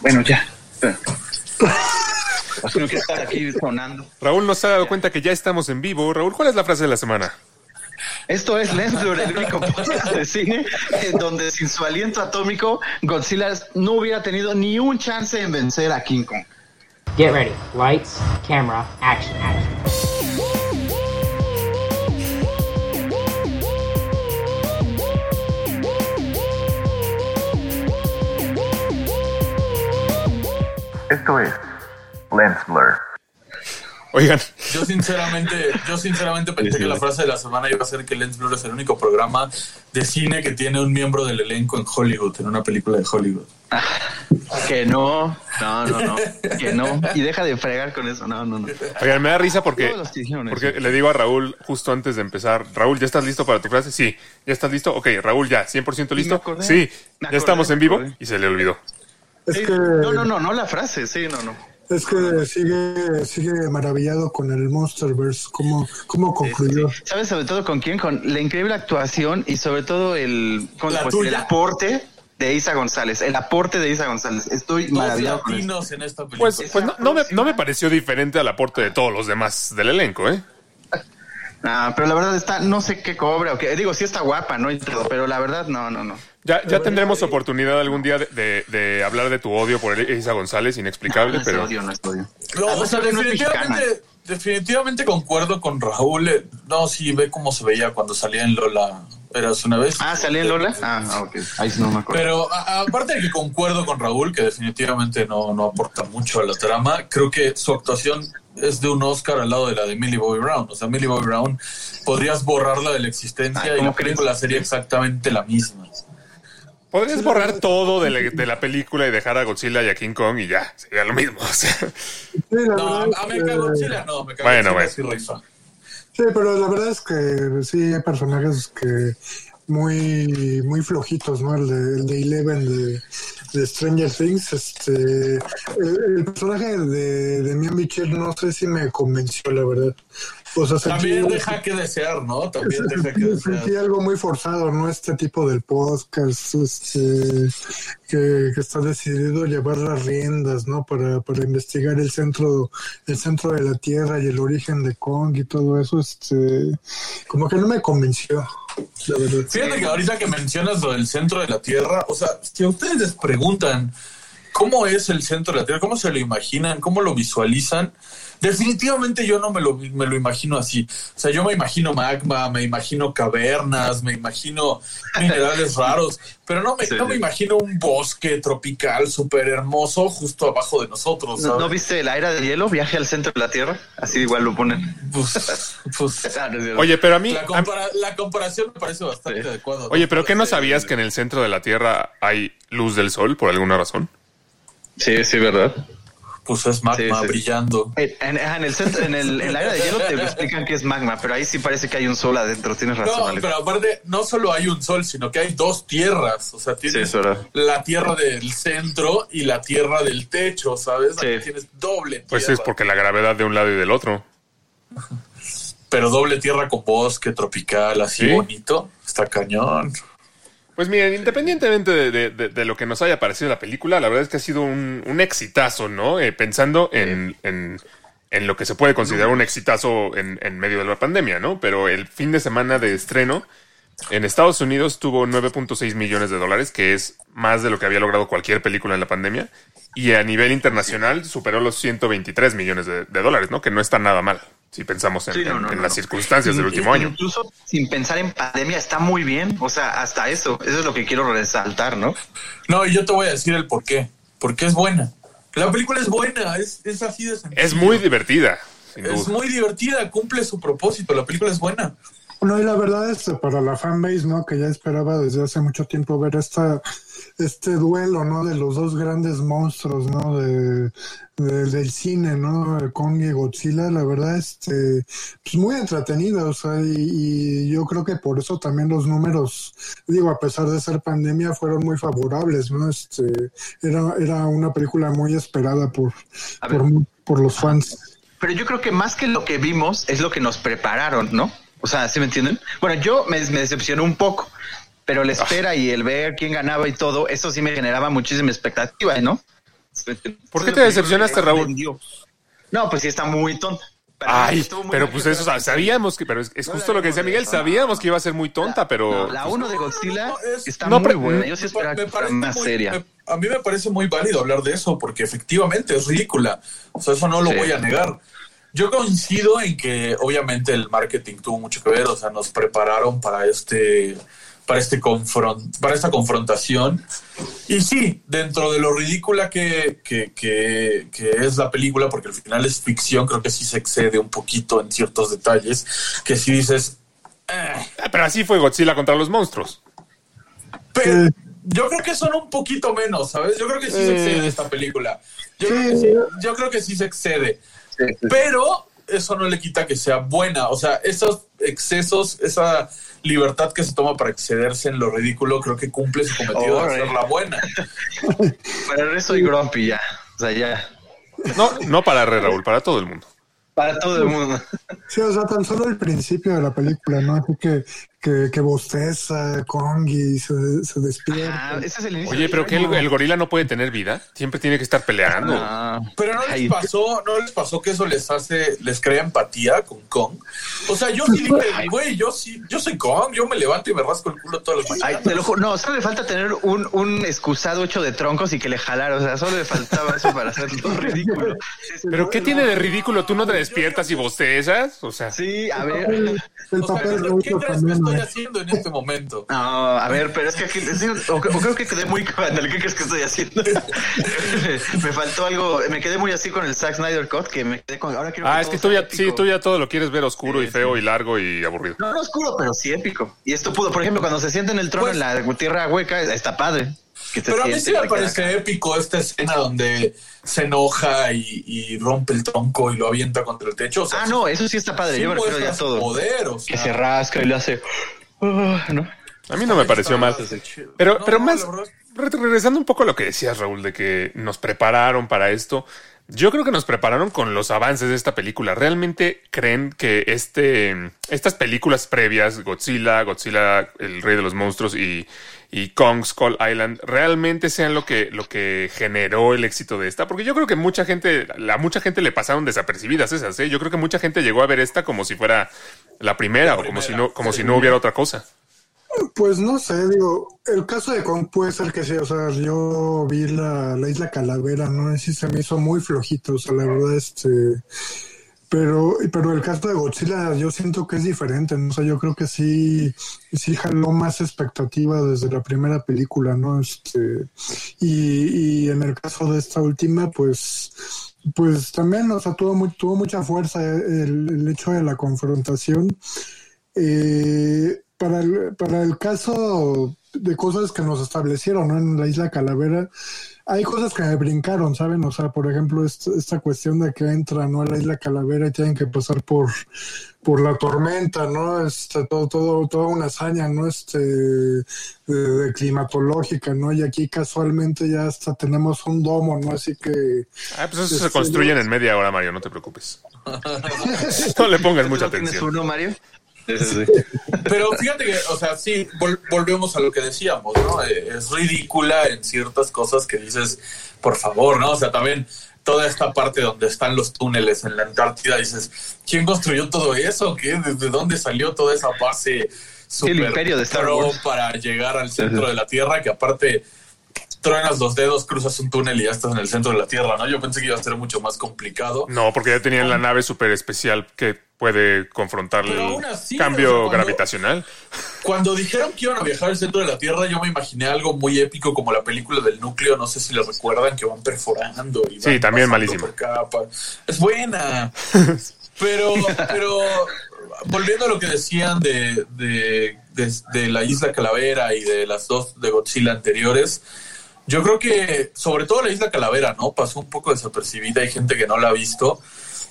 Bueno, ya. no quiero estar aquí sonando. Raúl nos ha dado cuenta que ya estamos en vivo. Raúl, ¿cuál es la frase de la semana? Esto es Lens Blur, el único podcast de cine en donde sin su aliento atómico Godzilla no hubiera tenido ni un chance en vencer a King Kong. Get ready. Lights, camera, action, action. Esto es Lens Blur. Oigan, Yo sinceramente, yo sinceramente pensé que la frase de la semana iba a ser que Lens Blur es el único programa de cine que tiene un miembro del elenco en Hollywood, en una película de Hollywood. Que no, no, no, no, que no. Y deja de fregar con eso, no, no, no. oigan, me da risa porque, porque le digo a Raúl justo antes de empezar, Raúl, ¿ya estás listo para tu frase? Sí. ¿Ya estás listo? Ok, Raúl, ya, 100% listo. Sí, ya estamos en vivo y se le olvidó. Es que, No, no, no, no la frase, sí, no, no. es que sigue, sigue maravillado con el Monsterverse, cómo, cómo concluyó. ¿Sabes sobre todo con quién? Con la increíble actuación y sobre todo el, ¿cómo La se puede decir? tuya. el aporte de Isa González. El aporte de Isa González. Estoy maravillado con latinos en esta película. Pues, pues no, no me, no me pareció diferente al aporte de todos los demás del elenco, ¿eh? Ah, pero la verdad está, no sé qué cobra o qué. Digo, sí está guapa, ¿no? Y todo, pero la verdad, no, no, no. Ya, ya tendremos oportunidad algún día de, de- de hablar de tu odio por Elisa González, inexplicable, No es pero... odio, no es odio. No, Ah, o sea, definitivamente, definitivamente concuerdo con Raúl. eh, No, sí, ve cómo se veía cuando salía en Lola. Eras una vez. Ah, ¿salí en Lola? Ah, ok. Ahí sí no me acuerdo. Pero a- aparte de que concuerdo con Raúl, que definitivamente no, no aporta mucho a la trama, creo que su actuación es de un Oscar al lado de la de Millie Bobby Brown. O sea, Millie Bobby Brown podrías borrarla de la existencia Ay, y ¿cómo la película crees? sería exactamente la misma. Podrías borrar todo de la, de la película y dejar a Godzilla y a King Kong y ya, sería lo mismo. o sea. Sí, la No, me Godzilla no, me cago Bueno, en bueno. sí pero la verdad es que sí hay personajes que muy muy flojitos, ¿no? El de, el de Eleven de, de Stranger Things, este el, el personaje de, de Mia Mitchell no sé si me convenció, la verdad. Sea, También deja que desear, ¿no? También deja que sentí, sentí desear. algo muy forzado, ¿no? Este tipo del podcast, este, que, que está decidido a llevar las riendas, ¿no? Para, para investigar el centro, el centro de la Tierra y el origen de Kong y todo eso, este, como que no me convenció, la verdad. Fíjate que ahorita que mencionas lo del centro de la Tierra, o sea, si a ustedes les preguntan cómo es el centro de la Tierra, cómo se lo imaginan, cómo lo visualizan, definitivamente yo no me lo, me lo imagino así. O sea, yo me imagino magma, me imagino cavernas, me imagino minerales raros, pero no me, Sí, no me imagino un bosque tropical súper hermoso justo abajo de nosotros. ¿No, ¿sabes? ¿no viste la era de hielo? Viaje al centro de la Tierra. Así igual lo ponen. Pues- pues, Ah. Oye, pero a mí... la, a- compara- la comparación me parece bastante Sí. adecuada. oye, pero ¿qué no sabías que en el centro de la Tierra hay luz del sol por alguna razón? Sí, sí, ¿verdad? Pues es magma Sí, sí. brillando. En, en- en el centro, en, el, en la era de hielo te explican que es magma, pero ahí sí parece que hay un sol adentro. Tienes razón, No, Alex. pero aparte, no solo hay un sol, sino que hay dos tierras. O sea, tienes la tierra del centro y la tierra del techo, ¿sabes? Sí. Aquí tienes doble Pues es porque la gravedad de un lado y del otro. Pero doble tierra con bosque tropical, así Sí. bonito. Está cañón. Pues miren, independientemente de, de- de- de lo que nos haya parecido la película, la verdad es que ha sido un, un exitazo, ¿no? Eh, pensando en, en- en lo que se puede considerar un exitazo en, en medio de la pandemia, ¿no? Pero el fin de semana de estreno en Estados Unidos tuvo 9.6 millones de dólares, que es más de lo que había logrado cualquier película en la pandemia. Y a nivel internacional superó los 123 millones de, de dólares, ¿no? Que no está nada mal, si pensamos en, Sí, no, en- no, en no, las no. circunstancias del último año. Incluso sin pensar en pandemia está muy bien. O sea, hasta eso. Eso es lo que quiero resaltar, ¿no? No, y yo te voy a decir el por qué. Porque es buena. La película es buena, es, es así de sencillo. Es muy divertida, Es muy divertida, cumple su propósito. La película es buena. No, y la verdad es que para la fanbase, ¿no? Que ya esperaba desde hace mucho tiempo ver esta, este duelo, ¿no? De los dos grandes monstruos, ¿no? De, de- del cine, ¿no? Kong y Godzilla, la verdad, este, pues muy entretenida, o sea, y, y yo creo que por eso también los números, digo, a pesar de ser pandemia, fueron muy favorables, ¿no? Este, era, era una película muy esperada por, por, por los fans. Pero yo creo que más que lo que vimos es lo que nos prepararon, ¿no? O sea, ¿sí me entienden? Bueno, yo me, me decepcionó un poco, pero la espera y el ver quién ganaba y todo, eso sí me generaba muchísima expectativa, ¿no? ¿Por qué te decepcionaste, Raúl? No, pues sí está muy tonta. Ay, pero pues eso, sabíamos que, pero es, es justo lo que decía Miguel, sabíamos que iba a ser muy tonta, pero... La 1 de Godzilla No, es- está no, muy buena. Yo sí esperaba pa- me que fuera parece más muy- seria. me- a mí me parece muy válido hablar de eso, porque efectivamente es ridícula. O sea, eso no lo Sí. voy a negar. Yo coincido en que obviamente el marketing tuvo mucho que ver, o sea, nos prepararon para este para este confront, para esta confrontación. Y sí, dentro de lo ridícula que, que, que, que es la película, porque al final es ficción, creo que sí se excede un poquito en ciertos detalles, que si dices, "Eh, Ah, Pero así fue Godzilla contra los monstruos. pero yo creo que son un poquito menos, ¿sabes? Yo creo que sí se excede esta película. Yo, creo que sí, yo creo que sí se excede. Pero eso no le quita que sea buena. O sea, esos excesos, esa libertad que se toma para excederse en lo ridículo, creo que cumple su cometido de Órale. hacerla buena. Para eso soy grumpy ya. O sea, ya. No, no para Re Raúl, para todo el mundo. Para todo el mundo. Sí, o sea, tan solo el principio de la película, ¿no? Así que, que, que bosteza, Kongi, se, se despierta. Ah, ese es el inicio. Oye, pero que el, el gorila no puede tener vida, siempre tiene que estar peleando. Ah. Pero no les Ay, pasó, no les pasó que eso les hace, les crea empatía con Kong. O sea, yo sí dije, güey, yo sí, yo soy Kong, yo me levanto y me rasco el culo todas las Ay, mañanas. te lo juro, no, solo le falta tener un, un excusado hecho de troncos y que le jalara, o sea, solo le faltaba eso para hacerlo ridículo. ¿Pero qué tiene de ridículo? ¿Tú no te despiertas y bostezas? O sea, Sí, a ver. El, el O sea, papel ¿qué, Raúl qué crees que estoy ¿no? haciendo en este momento? No, a ver, pero es que aquí, sí, o, o creo que quedé muy ándale, ¿qué crees que estoy haciendo? me faltó algo, me quedé muy así con el Zack Snyder Cut, que me quedé con, ahora quiero ah, es que tú ya, sí, tú ya todo lo quieres ver oscuro y feo sí. y largo y aburrido. No, no oscuro, pero sí épico. Y esto pudo, por ejemplo, cuando se sienta en el trono Pues- en la tierra hueca, está padre. Pero a mí sí me parece acá. épico esta escena donde se enoja y, y rompe el tronco y lo avienta contra el techo. O sea, Ah, no, eso sí está padre, sí yo me refiero ya todo. poder, o Que se rasca y lo hace. ah, ¿no? A mí no me pareció mal. chido. Pero, No, pero más, regresando un poco a lo que decías, Raúl, de que nos prepararon para esto. Yo creo que nos prepararon con los avances de esta película. ¿Realmente creen que este, estas películas previas, Godzilla, Godzilla, el rey de los monstruos y, y Kong Skull Island, realmente sean lo que, lo que generó el éxito de esta? Porque yo creo que mucha gente, a mucha gente le pasaron desapercibidas esas, ¿eh? Yo creo que mucha gente llegó a ver esta como si fuera la primera La o como si no, como sí. si no hubiera otra cosa. Pues no sé, digo, el caso de Kong puede ser que sí, o sea, yo vi la, la isla Calavera, ¿no? Y sí se me hizo muy flojito, o sea, la verdad, este, pero, pero el caso de Godzilla yo siento que es diferente, ¿no? O yo creo que sí, sí jaló más expectativa desde la primera película, ¿no? Este, y, y en el caso de esta última, pues, pues también, o sea, tuvo, muy, tuvo mucha fuerza el, el hecho de la confrontación. Eh, para, el, para el caso de cosas que nos establecieron ¿no? en la isla Calavera, hay cosas que me brincaron, ¿saben? O sea, por ejemplo, esta, esta cuestión de que entran ¿no? a la isla Calavera y tienen que pasar por, por la tormenta, ¿no? Este, todo, todo, toda una hazaña, ¿no? Este, de, de climatológica, ¿no? Y aquí casualmente ya hasta tenemos un domo, ¿no? Así que Ah, pues eso se construyen sí. en media hora, Mario, no te preocupes. No le pongas mucha ¿Tú tienes atención. uno, Mario? Sí, sí, sí. Pero fíjate que, o sea, sí, vol- volvemos a lo que decíamos, ¿no? Eh, Es ridícula en ciertas cosas que dices, por favor, ¿no? O sea, también toda esta parte donde están los túneles en la Antártida, dices, ¿quién construyó todo eso? ¿Qué? ¿Desde dónde salió toda esa base super imperio de Star Wars. para llegar al centro de la Tierra? Que aparte truenas los dedos, cruzas un túnel y ya estás en el centro de la Tierra, ¿no? Yo pensé que iba a ser mucho más complicado. No, porque ya tenían la nave súper especial que puede confrontar el así, cambio o sea, cuando- gravitacional. Cuando dijeron que iban a viajar al centro de la Tierra, yo me imaginé algo muy épico como la película del núcleo. No sé si lo recuerdan, que van perforando. Y Sí, van también malísima. por capas. Es buena. Pero, pero volviendo a lo que decían de, de, de- de la Isla Calavera y de las dos de Godzilla anteriores, yo creo que sobre todo la Isla Calavera, ¿no? Pasó un poco desapercibida, hay gente que no la ha visto.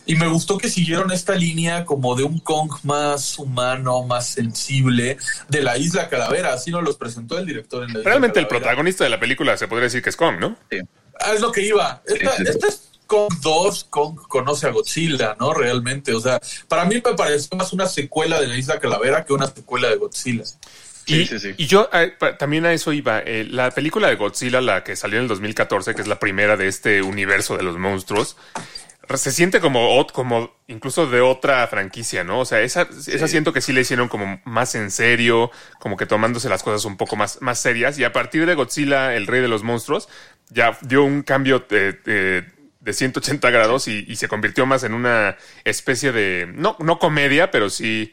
Y me gustó que siguieron esta línea como de un Kong más humano, más sensible de la Isla Calavera. Así nos los presentó el director en la Isla Realmente el protagonista de la película se podría decir que es Kong, ¿no? Ah, es lo que iba. Esta, Sí, sí, sí. esta es Kong 2, Kong conoce a Godzilla, ¿no? Realmente. O sea, para mí me pareció más una secuela de la Isla Calavera que una secuela de Godzilla. Y, sí, sí. y yo eh, pa- también a eso iba. Eh, la película de Godzilla, la que salió en el 2014, que es la primera de este universo de los monstruos, se siente como, como incluso de otra franquicia, ¿no? O sea, esa, esa siento que sí le hicieron como más en serio, como que tomándose las cosas un poco más, más serias. Y a partir de Godzilla, el rey de los monstruos, ya dio un cambio de, de- de 180 grados y, y se convirtió más en una especie de, no, no comedia, pero sí,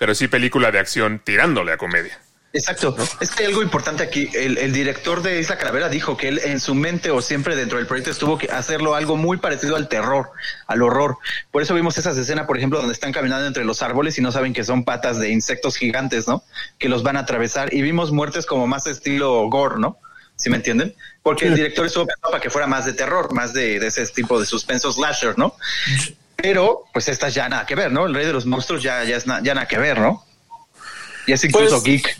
pero sí película de acción tirándole a comedia. Exacto. Es que hay algo importante aquí. El, el director de Isla Calavera dijo que él en su mente o siempre dentro del proyecto estuvo que hacerlo algo muy parecido al terror, al horror. Por eso vimos esas escenas, por ejemplo, donde están caminando entre los árboles y no saben que son patas de insectos gigantes, ¿no? Que los van a atravesar. Y vimos muertes como más estilo gore, ¿no? ¿Sí me entienden? Porque el director estuvo pensando para que fuera más de terror, más de, de ese tipo de suspenso slasher, ¿no? Pero, pues estas ya nada que ver, ¿no? El rey de los monstruos ya, ya es na- ya nada que ver, ¿no? Y es incluso Pues- geek.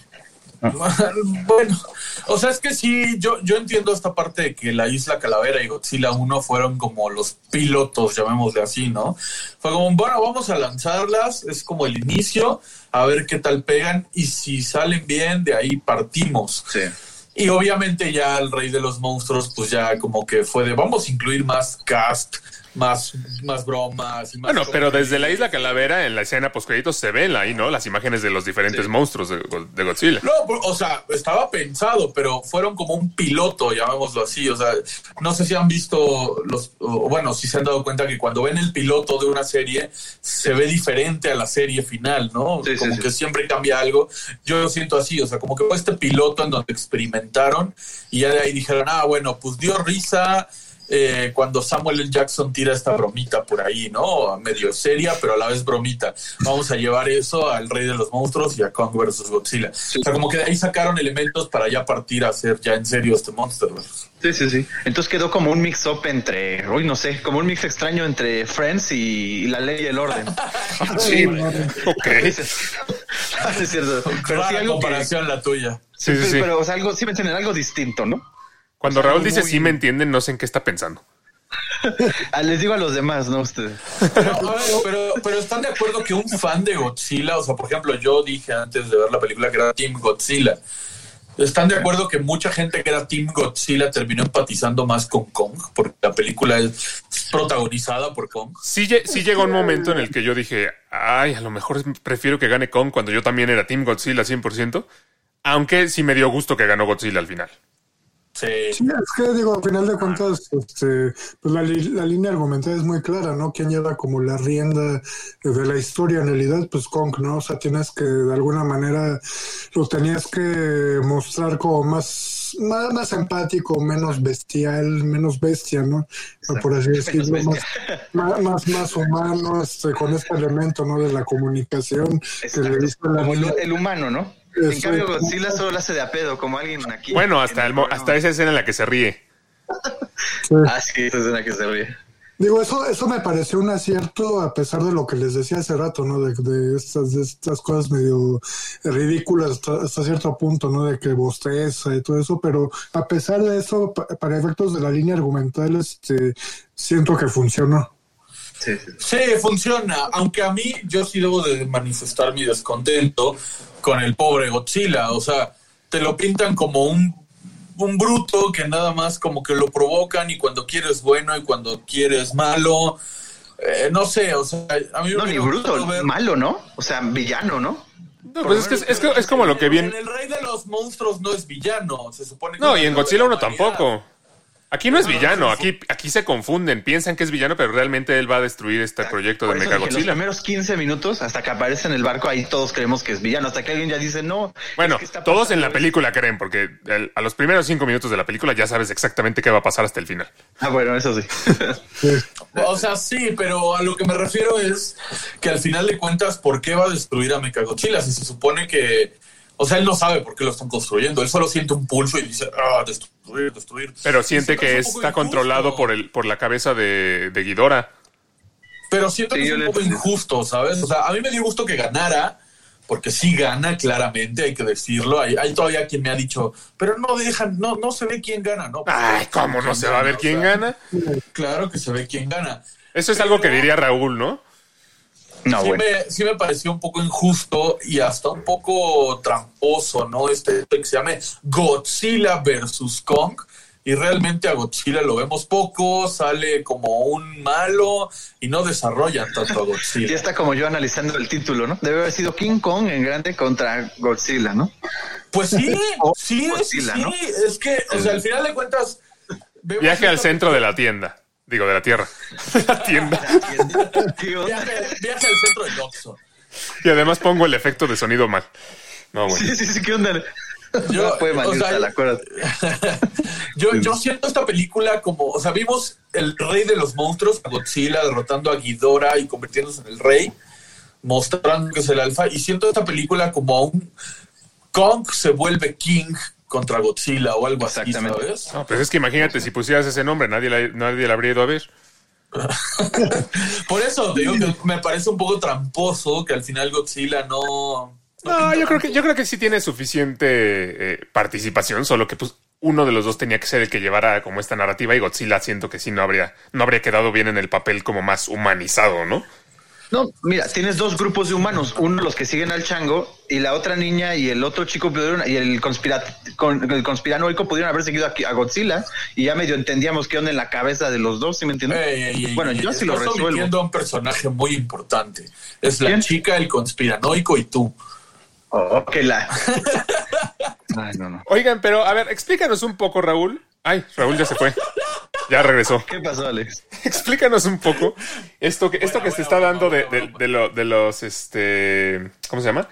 bueno, o sea, es que sí, yo, yo entiendo esta parte de que la Isla Calavera y Godzilla 1 fueron como los pilotos, llamémosle así, ¿no? Fue como, bueno, vamos a lanzarlas, es como el inicio, a ver qué tal pegan y si salen bien, de ahí partimos. Sí. Y obviamente ya el rey de los monstruos, pues ya como que fue de, vamos a incluir más cast, más, más bromas. y más Bueno, pero desde la isla Calavera, en la escena postcréditos, se ven ahí, ¿no? Las imágenes de los diferentes monstruos de, de Godzilla. No, o sea, estaba pensado, pero fueron como un piloto, llamémoslo así. O sea, no sé si han visto los, o bueno, si se han dado cuenta que cuando ven el piloto de una serie, se ve diferente a la serie final, ¿no? Sí, como sí. que siempre cambia algo. Yo lo siento así, o sea, como que fue este piloto en donde experimentaron y ya de ahí dijeron, ah, bueno, pues dio risa. Eh, cuando Samuel L. Jackson tira esta bromita por ahí, ¿no? Medio seria, pero a la vez bromita. Vamos a llevar eso al Rey de los Monstruos y a Kong vs. Godzilla. O sea, como que de ahí sacaron elementos para ya partir a hacer ya en serio este Monsterverse. Sí, sí, sí. Entonces quedó como un mix-up entre, uy, no sé, como un mix extraño entre Friends y, la ley y el orden. Sí, ok. es cierto. Pero sí algo que, comparación la tuya. Sí, sí, sí. pero o sea, algo, sí me entienden, algo distinto, ¿no? Cuando o sea, Raúl dice muy- sí me entienden, no sé en qué está pensando. Ah, les digo a los demás, ¿no? Ustedes. Pero, a ver, pero, pero están de acuerdo que un fan de Godzilla, o sea, por ejemplo, yo dije antes de ver la película que era Team Godzilla. ¿Están de acuerdo que mucha gente que era Team Godzilla terminó empatizando más con Kong? Porque la película es protagonizada por Kong. Sí, sí llegó un momento en el que yo dije, ay, a lo mejor prefiero que gane Kong cuando yo también era Team Godzilla 100%. Aunque sí me dio gusto que ganó Godzilla al final. Sí. Sí, es que digo, al final de cuentas, este, pues la, la línea argumental es muy clara, ¿no? Quien lleva como la rienda de la historia en realidad, pues Kong, ¿no? O sea, tienes que, de alguna manera, lo tenías que mostrar como más, más, más empático, menos bestial, menos bestia, ¿no? Por así decirlo, más, más, más, más humano, este, con este elemento, ¿no? De la comunicación que le dice la Como el humano, ¿no? En cambio, Godzilla solo lo hace de a pedo, como alguien aquí. Bueno, hasta, el, hasta esa escena en la que se ríe. Sí. Ah, sí, esa escena que se ríe. Digo, eso, eso me pareció un acierto a pesar de lo que les decía hace rato, ¿no? De, de estas, de estas cosas medio ridículas hasta, hasta cierto punto, ¿no? De que bosteza y todo eso, pero a pesar de eso, pa- para efectos de la línea argumental, este, siento que funcionó. Sí, sí. Sí, funciona. Aunque a mí yo sí debo de manifestar mi descontento con el pobre Godzilla. O sea, te lo pintan como un, un bruto que nada más como que lo provocan y cuando quieres bueno y cuando quieres malo. Eh, no sé, o sea, a mí me No, ni bruto, ver- malo, ¿no? O sea, villano, ¿no? No, pues es, que es, es que- es como lo que viene. En el Rey de los Monstruos no es villano, se supone que No, es y en Godzilla 1 humanidad. tampoco. Aquí no es No, no, villano, no, aquí, aquí se confunden, piensan que es villano, pero realmente él va a destruir este proyecto de dije, los Mechagodzilla. primeros 15 minutos, hasta que aparece en el barco, ahí todos creemos que es villano. Hasta que alguien ya dice, no. Bueno, es que está todos en la película creen, porque el- a los primeros cinco minutos de la película ya sabes exactamente qué va a pasar hasta el final. Ah, bueno, eso sí. O sea, sí, pero a lo que me refiero es que al final de cuentas, ¿por qué va a destruir a Mechagodzilla? Si se supone que. O sea, él no sabe por qué lo están construyendo. Él solo siente un pulso y dice, ah, destruir, destruir. Pero siente que está controlado por, el, por la cabeza de, de Ghidorah. Pero siento Sí, que es un le- poco injusto, ¿sabes? O sea, a mí me dio gusto que ganara, porque sí gana claramente, hay que decirlo. Hay, hay todavía quien me ha dicho, pero no dejan, no, no se ve quién gana, ¿no? Ay, ¿cómo no se va a ver O quién sea, gana? Claro que se ve quién gana. Eso es algo que diría Raúl, ¿no? No, sí, bueno. me, sí me pareció un poco injusto y hasta un poco tramposo, ¿no? Este que se llame Godzilla versus Kong. Y realmente a Godzilla lo vemos poco, sale como un malo y no desarrollan tanto a Godzilla. está como yo analizando el título, ¿no? Debe haber sido King Kong en grande contra Godzilla, ¿no? Pues sí, O sí, es, Godzilla, sí, ¿no? es que, o sea, al final de cuentas... Viaje al centro de la tienda. Digo, de la tierra. De la tienda. Viaje, viaje al centro del Oxxo. Y además pongo el efecto de sonido mal. No, bueno. Sí, sí, sí, ¿qué onda? Yo, no fue o sea, la yo, yo siento esta película como, o sea, vimos el rey de los monstruos, a Godzilla derrotando a Ghidorah y convirtiéndose en el rey, mostrando que es el alfa, y siento esta película como a un Kong se vuelve King contra Godzilla o algo así, Exactamente. ¿sabes? No, pues es que imagínate, si pusieras ese nombre, nadie la, nadie la habría ido a ver. Por eso te digo que me parece un poco tramposo que al final Godzilla no... No, yo creo que, yo creo que sí tiene suficiente eh, participación, solo que pues uno de los dos tenía que ser el que llevara como esta narrativa y Godzilla siento que sí no habría, no habría quedado bien en el papel como más humanizado, ¿no? No, mira, tienes dos grupos de humanos, uno los que siguen al chango y la otra niña y el otro chico pudieron, y el, conspira, con, el conspiranoico pudieron haber seguido aquí a Godzilla y ya medio entendíamos qué onda en la cabeza de los dos, ¿sí me entiendes? Ey, ey, ey, bueno, ey, yo sí lo resuelvo. a un personaje muy importante. Es la ¿Quién? chica, el conspiranoico y tú. Oh, que la. Ay, no, no. Oigan, pero a ver, explícanos un poco, Raúl. Ay, Raúl ya se fue. Ya regresó. ¿Qué pasó, Alex? Explícanos un poco esto que, esto que se está dando de, de- de lo- de los, este, ¿cómo se llama?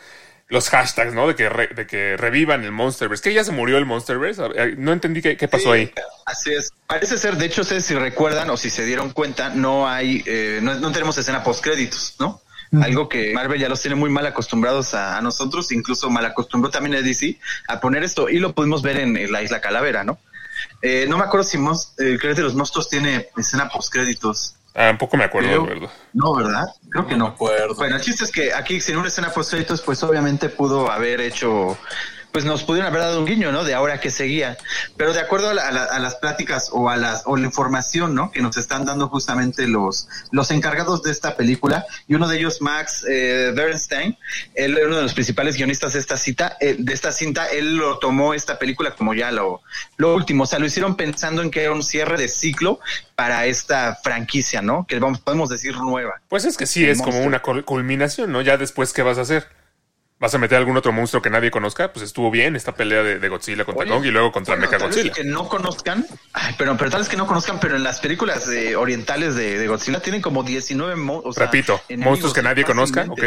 Los hashtags, ¿no? De que, re- de que revivan el Monsterverse. ¿Que ya se murió el Monsterverse? No entendí qué, qué pasó ahí. Así es. Parece ser, de hecho, ustedes si recuerdan o si se dieron cuenta, no hay, eh, no, no tenemos escena post créditos, ¿no? Algo que Marvel ya los tiene muy mal acostumbrados a, a nosotros, incluso mal acostumbró también a DC a poner esto y lo pudimos ver en la Isla Calavera, ¿no? Eh, no me acuerdo si Mos- el Crédito de los Monstruos tiene escena post créditos. Ah, tampoco me acuerdo, Creo- de verdad. No, ¿verdad? Creo que No no. me acuerdo. Bueno, el chiste es que aquí sin una escena post créditos, pues obviamente pudo haber hecho, pues nos pudieron haber dado un guiño, ¿no? De ahora que seguía. Pero de acuerdo a, la- a la- a las pláticas o a las o la información, ¿no? Que nos están dando justamente los los encargados de esta película y uno de ellos Max eh, Bernstein, él era uno de los principales guionistas de esta cita, eh, de esta cinta, él lo tomó esta película como ya lo lo último, o sea, lo hicieron pensando en que era un cierre de ciclo para esta franquicia, ¿no? Que vamos podemos decir nueva. Pues es que sí, El es como una cul- culminación, ¿no? Ya después, ¿qué vas a hacer? ¿Vas a meter algún otro monstruo que nadie conozca? Pues estuvo bien esta pelea de, de Godzilla contra Oye, Kong y luego contra bueno, Mecha Godzilla. que no conozcan, ay, pero, pero tal vez que no conozcan, pero en las películas eh, orientales de, de Godzilla tienen como 19 mo- o sea, Repito, monstruos que nadie conozca, ok.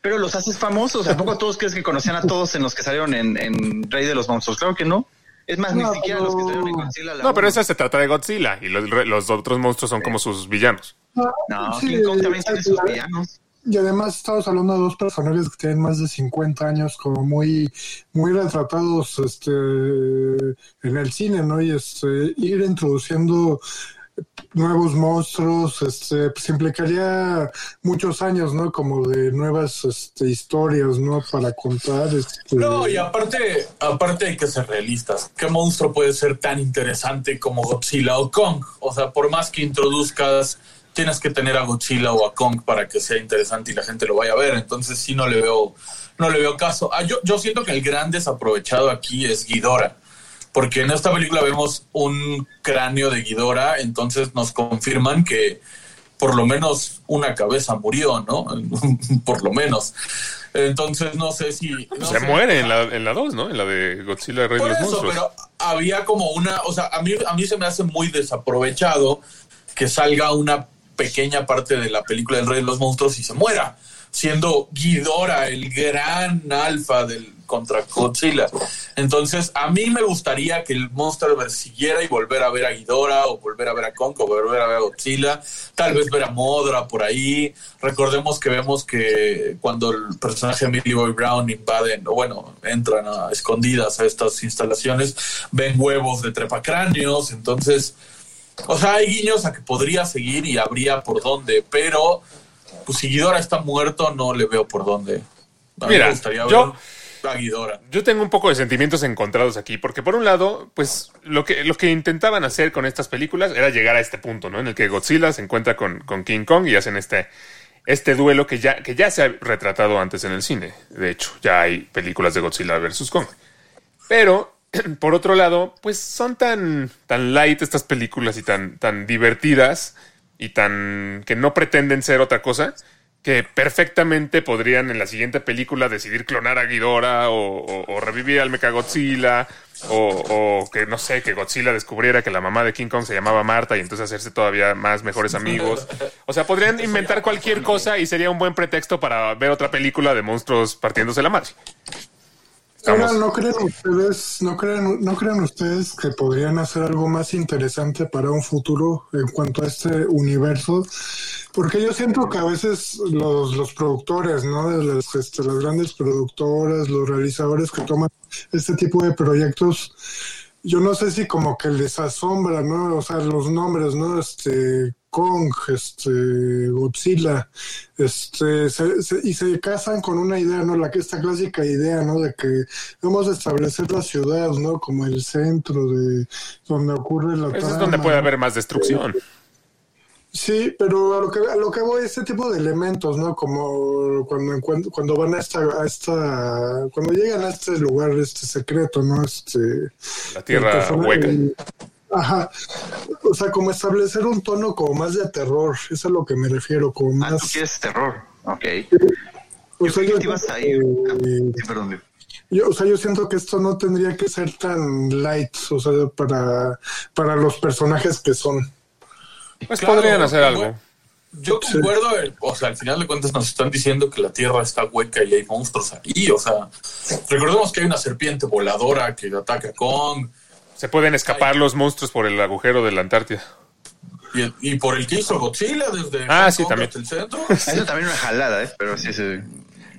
Pero los haces famosos, ¿a poco todos crees que conocían a todos en los que salieron en, en Rey de los Monstruos? Claro que no. Es más, No, ni siquiera los que salieron en Godzilla. la No, pero esa se trata de Godzilla y los, los otros monstruos son como sus villanos. No, Sí, King Kong también tiene sus villanos. Y además estamos hablando de dos personajes que tienen más de 50 años como muy, muy retratados este, en el cine, ¿no? Y este, ir introduciendo nuevos monstruos, este, pues implicaría muchos años, ¿no? Como de nuevas este, historias, ¿no? Para contar. Este, No, y aparte, aparte hay que ser realistas. ¿Qué monstruo puede ser tan interesante como Godzilla o Kong? O sea, por más que introduzcas, tienes que tener a Godzilla o a Kong para que sea interesante y la gente lo vaya a ver. Entonces sí no le veo, no le veo caso. Ah, yo, yo siento que el gran desaprovechado aquí es Ghidorah. Porque en esta película vemos un cráneo de Ghidorah, entonces nos confirman que por lo menos una cabeza murió, ¿no? por lo menos. Entonces no sé si... no se sé. muere en la, en la 2, ¿no? En la de Godzilla Rey de Por los eso, Monstruos. pero había como una, o sea, a mí, a mí se me hace muy desaprovechado que salga una pequeña parte de la película del Rey de los Monstruos y se muera, siendo Ghidorah el gran alfa del contra Godzilla. Entonces, a mí me gustaría que el Monsterverse siguiera y volver a ver a Ghidorah o volver a ver a Kong o volver a ver a Godzilla, tal vez ver a Modra por ahí. Recordemos que vemos que cuando el personaje de Millie Boy Brown invaden, o bueno, entran a escondidas a estas instalaciones, ven huevos de trepacráneos, entonces, o sea, hay guiños a que podría seguir y habría por dónde, pero pues si Ghidorah está muerto, no le veo por dónde. A Mira, me gustaría yo- ver a Ghidorah. Yo tengo un poco de sentimientos encontrados aquí, porque por un lado, pues lo que, lo que intentaban hacer con estas películas era llegar a este punto, ¿no? En el que Godzilla se encuentra con, con King Kong y hacen este, este duelo que ya, que ya se ha retratado antes en el cine. De hecho, ya hay películas de Godzilla vs. Kong. Pero, por otro lado, pues son tan, tan light estas películas y tan, tan divertidas y tan que no pretenden ser otra cosa que perfectamente podrían en la siguiente película decidir clonar a Ghidorah o, revivir al Mechagodzilla o, o que no sé, que Godzilla descubriera que la mamá de King Kong se llamaba Marta y entonces hacerse todavía más mejores amigos. O sea, podrían inventar cualquier cosa y sería un buen pretexto para ver otra película de monstruos partiéndose la madre. Ahora, ¿no creen ustedes, no creen, no creen ustedes que podrían hacer algo más interesante para un futuro en cuanto a este universo? Porque yo siento que a veces los, los productores, ¿no? De las, este, las grandes productoras, los realizadores que toman este tipo de proyectos, yo no sé si como que les asombra, ¿no? O sea, los nombres, ¿no? Este, Kong, este, Godzilla, este, se- se- y se casan con una idea, ¿no? La que esta clásica idea, ¿no? De que vamos a establecer la ciudad, ¿no? Como el centro de donde ocurre la Ese es trama, donde puede haber más destrucción. Sí, pero a lo que a lo que voy este tipo de elementos, ¿no? Como cuando cuando van a esta a esta cuando llegan a este lugar este secreto, ¿no? Este La tierra hueca. Ajá. O sea, como establecer un tono como más de terror, eso es a lo que me refiero, como Ah, tú más quieres terror. Ok. o Yo sea, creí yo que te ibas a siento ir. que- Sí, perdón. Diego. yo, o sea, yo siento que esto no tendría que ser tan light, o sea, para para los personajes que son. Pues Claro, podrían hacer algo. Yo concuerdo, eh, o sea, al final de cuentas nos están diciendo que la Tierra está hueca y hay monstruos ahí, o sea, recordemos que hay una serpiente voladora que ataca a Kong Se pueden escapar los monstruos por el agujero de la Antártida. y, y por el que hizo Godzilla desde Ah, Hong sí, Kong también. hasta el centro. Eso también una jalada, ¿eh? Pero sí, sí.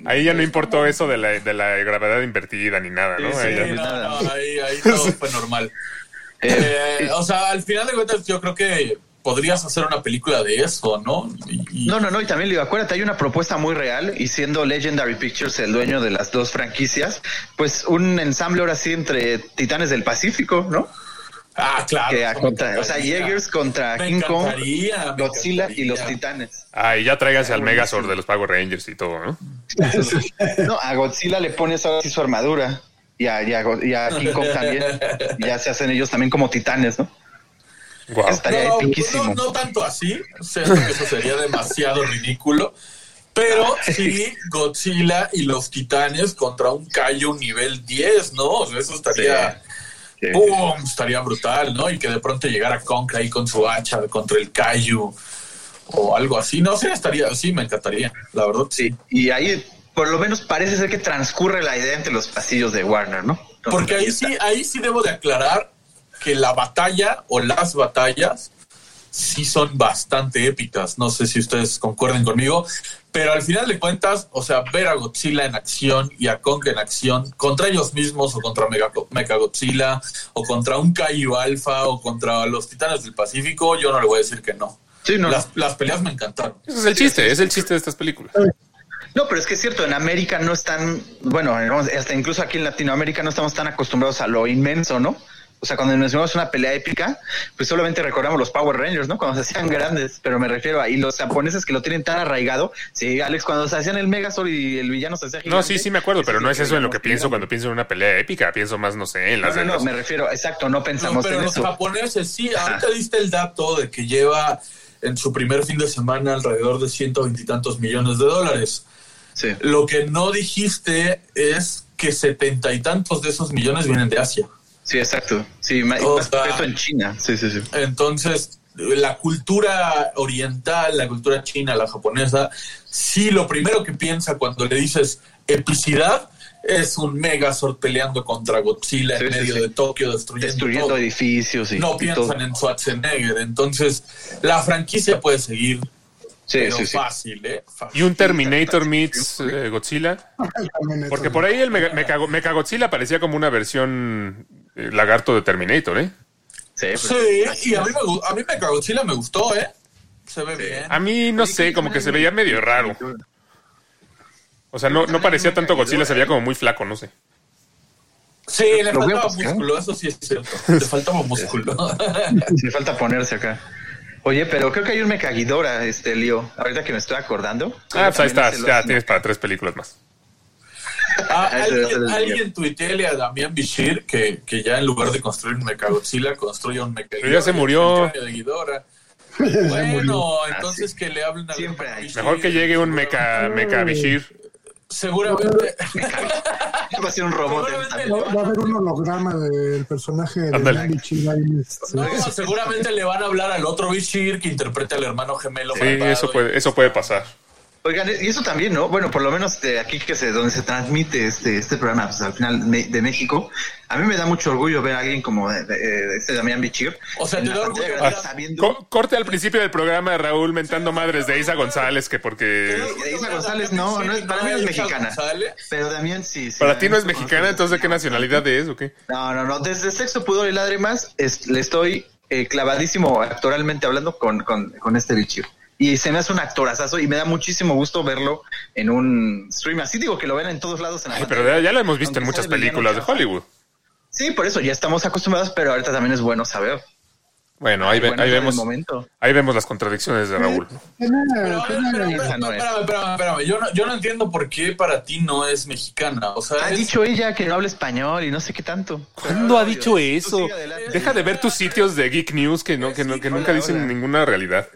Ahí ya no importó eso de la, de la gravedad invertida ni nada, ¿no? Sí, Ahí ya- no, no, ahí, ahí todo fue normal. Eh, Eh, o sea, al final de cuentas yo creo que podrías hacer una película de eso, ¿no? Y- y- No, no, no, y también le digo, acuérdate, hay una propuesta muy real y siendo Legendary Pictures el dueño de las dos franquicias, pues un ensamble ahora sí entre Titanes del Pacífico, ¿no? Ah, claro. Que a eso me contra, o sea. Jaegers contra Me King Kong, Godzilla y los. Titanes. Ah, y ya tráiganse al Megazord de los Power Rangers y todo, ¿no? No, a Godzilla le pones ahora sí su armadura y a, y a y a King Kong también. Y ya se hacen ellos también como titanes, ¿no? Estaría No, epiquísimo. no, no tanto así, siento que eso sería demasiado ridículo. Pero sí, Godzilla y los titanes contra un Kaiju nivel 10, ¿no? O sea, eso estaría. Sí. ¡Pum! Estaría brutal, ¿no? Y que de pronto llegara Kong ahí con su hacha contra el Kaiju o algo así. No sé, estaría así, me encantaría, la verdad. Sí, y ahí por lo menos parece ser que transcurre la idea entre los pasillos de Warner, ¿no? Entonces, Porque ahí sí, ahí sí debo de aclarar que la batalla o las batallas sí son bastante épicas. No sé si ustedes concuerden conmigo, pero al final de cuentas, o sea, ver a Godzilla en acción y a Kong en acción contra ellos mismos o contra Mega, Mechagodzilla o contra un Kaiju Alpha o contra los Titanes del Pacífico, yo no le voy a decir que no. Sí, no, Las, las peleas me encantaron. Ese es el chiste, es el chiste de estas películas. no, pero es que es cierto, en América no están, bueno, hasta incluso aquí en Latinoamérica no estamos tan acostumbrados a lo inmenso, ¿no? O sea, cuando mencionamos una pelea épica, pues solamente recordamos los Power Rangers, ¿no? Cuando se hacían grandes, pero me refiero a, y los japoneses que lo tienen tan arraigado, sí, Alex, cuando se hacían el Megazord y el villano se hacía No, gigante, sí, sí me acuerdo, pero no es eso en lo que pienso cuando pienso en una pelea épica. Pienso más, no sé, en No, las no, no, los- me refiero, exacto, no No, pensamos pero en los eso. japoneses sí, ahorita diste el dato de que lleva en su primer fin de semana alrededor de ciento veintitantos millones de dólares. Sí. Lo que no dijiste es que setenta y tantos de esos millones vienen de Asia. Sí, exacto. Sí, O más sea- concreto en China. Sí, sí, sí. Entonces, la cultura oriental, la cultura china, la japonesa, sí lo primero que piensa cuando le dices epicidad es un Megazord peleando contra Godzilla Sí, en sí, medio sí. de Tokio, destruyendo, Destruyendo todo. edificios y, no y piensan todo. en Schwarzenegger. Entonces, la franquicia puede seguir, Sí, pero sí, sí. fácil, ¿eh? Fácil. Y un Terminator meets eh, Godzilla. Porque por ahí el Mega- Mecha- Mechagodzilla parecía como una versión lagarto de Terminator, ¿eh? Sí, pues, Sí, y a mí, me, a mí Mechagodzilla me gustó, ¿eh? Se ve bien. A mí, no sé, como que se veía medio raro. O sea, no, no parecía tanto Godzilla, se veía como muy flaco, no sé. Sí, le Lo faltaba músculo, eso sí es cierto. Le faltaba músculo. Sí, falta ponerse acá. Oye, pero creo que hay un Mecaguidora, este lío. Ahorita que me estoy acordando. Ah, pues ahí estás. Ya tienes para tres películas más. Ah, alguien, alguien tuiteele a Damián Bichir que, que ya en lugar de construir un Mechagodzilla, construya un Mechagodzilla. Pero ya se murió. Bueno, entonces que le hablen a Siempre hay. Bichir. Mejor que llegue un meca, meca Bishir. Seguramente. Va a ser un robot. Seguramente Va a haber un holograma del personaje de Chila ahí, este, No, seguramente le van a hablar al otro Bichir que interpreta al hermano gemelo. Sí, eso puede, eso puede pasar. Oigan, y eso también, ¿no? Bueno, por lo menos de aquí que se, donde se transmite este, este programa, pues al final me- de México, a mí me da mucho orgullo ver a alguien como de, de- de este Damián Bichir. O sea, te la da orgullo sabiendo- Co- corte al principio del programa de Raúl mentando madres de Isa González, que porque... Isa González no, no es- para mí no es mexicana. González. Pero Damián sí. sí, Para ti no es mexicana, entonces ¿de qué nacionalidad es o qué? No, no, no. Desde Sexo, Pudor y Lágrimas es- le estoy eh, clavadísimo actoralmente hablando con, con, con este Bichir. Y se me hace un actorazazo y me da muchísimo gusto verlo en un stream. Así digo que lo ven en todos lados en la Ay, pero ya, ya lo hemos visto en muchas películas de. Hollywood. Sí, por eso ya estamos acostumbrados, pero ahorita también es bueno saber. Bueno, ahí, ve- Bueno, ahí vemos, momento. ahí vemos las contradicciones de Raúl. Yo no, yo no entiendo por qué para ti no es mexicana. O sea, Ha es- dicho ella que no habla español y no sé qué tanto. ¿Cuándo ha dicho eso? Deja de ver tus sitios de Geek News que, no, que, no- que nunca dicen ninguna realidad.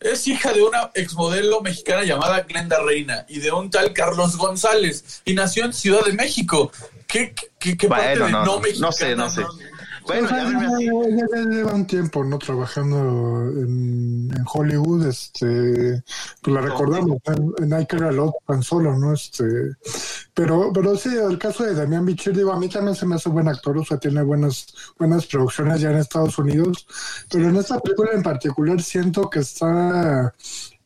Es hija de una exmodelo mexicana llamada Glenda Reina y de un tal Carlos González y nació en Ciudad de México. ¿Qué, qué, qué parte Bueno, de no, no, no, mexicana? no sé, no sé. O Bueno, ya lleva un tiempo no trabajando en, en Hollywood, este, pues la recordamos en, en I Care a Lot tan solo, ¿no? Este, pero, pero sí, el caso de Damián Bichir, digo, a mí también se me hace buen actor, o sea, tiene buenas, buenas producciones ya en Estados Unidos, pero en esta película en particular siento que está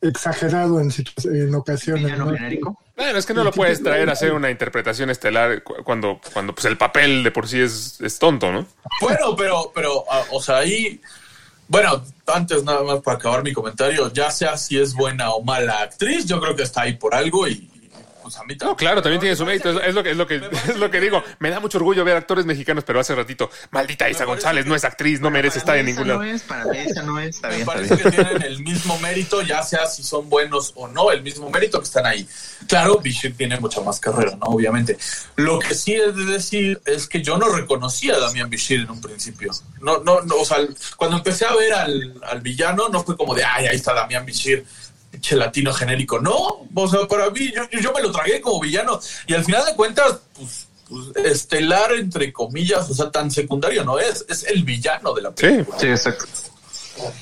exagerado en, en ocasiones. Villano ¿no? genérico. Bueno, es que no lo puedes traer a hacer una interpretación estelar cu- cuando, cuando pues, el papel de por sí es, es tonto, ¿no? Bueno, pero, pero, ah, o sea, ahí, bueno, antes nada más para acabar mi comentario, ya sea si es buena o mala actriz, yo creo que está ahí por algo y, pues a mí No, también. claro, también tiene su mérito. Es, es lo que, es, lo que, es lo que digo. Me da mucho orgullo ver actores mexicanos, pero hace ratito, maldita Isa González, no es actriz, no merece estar en Esa ningún no es, para mí esa no es, está Me bien, está parece bien. que tienen el mismo mérito, ya sea si son buenos o no, el mismo mérito que están ahí. Claro, Bishop tiene mucha más carrera, ¿no? Obviamente. Lo que sí es de decir es que yo no reconocía a Damián Bishir en un principio. No, no, no, o sea, cuando empecé a ver al, al villano, no fue como de, ay, ahí está Damián Bishir, che latino genérico. No, o sea, para mí, yo, yo me lo tragué como villano. Y al final de cuentas, pues, pues, estelar, entre comillas, o sea, tan secundario no es, es el villano de la Sí, película. Sí, exacto.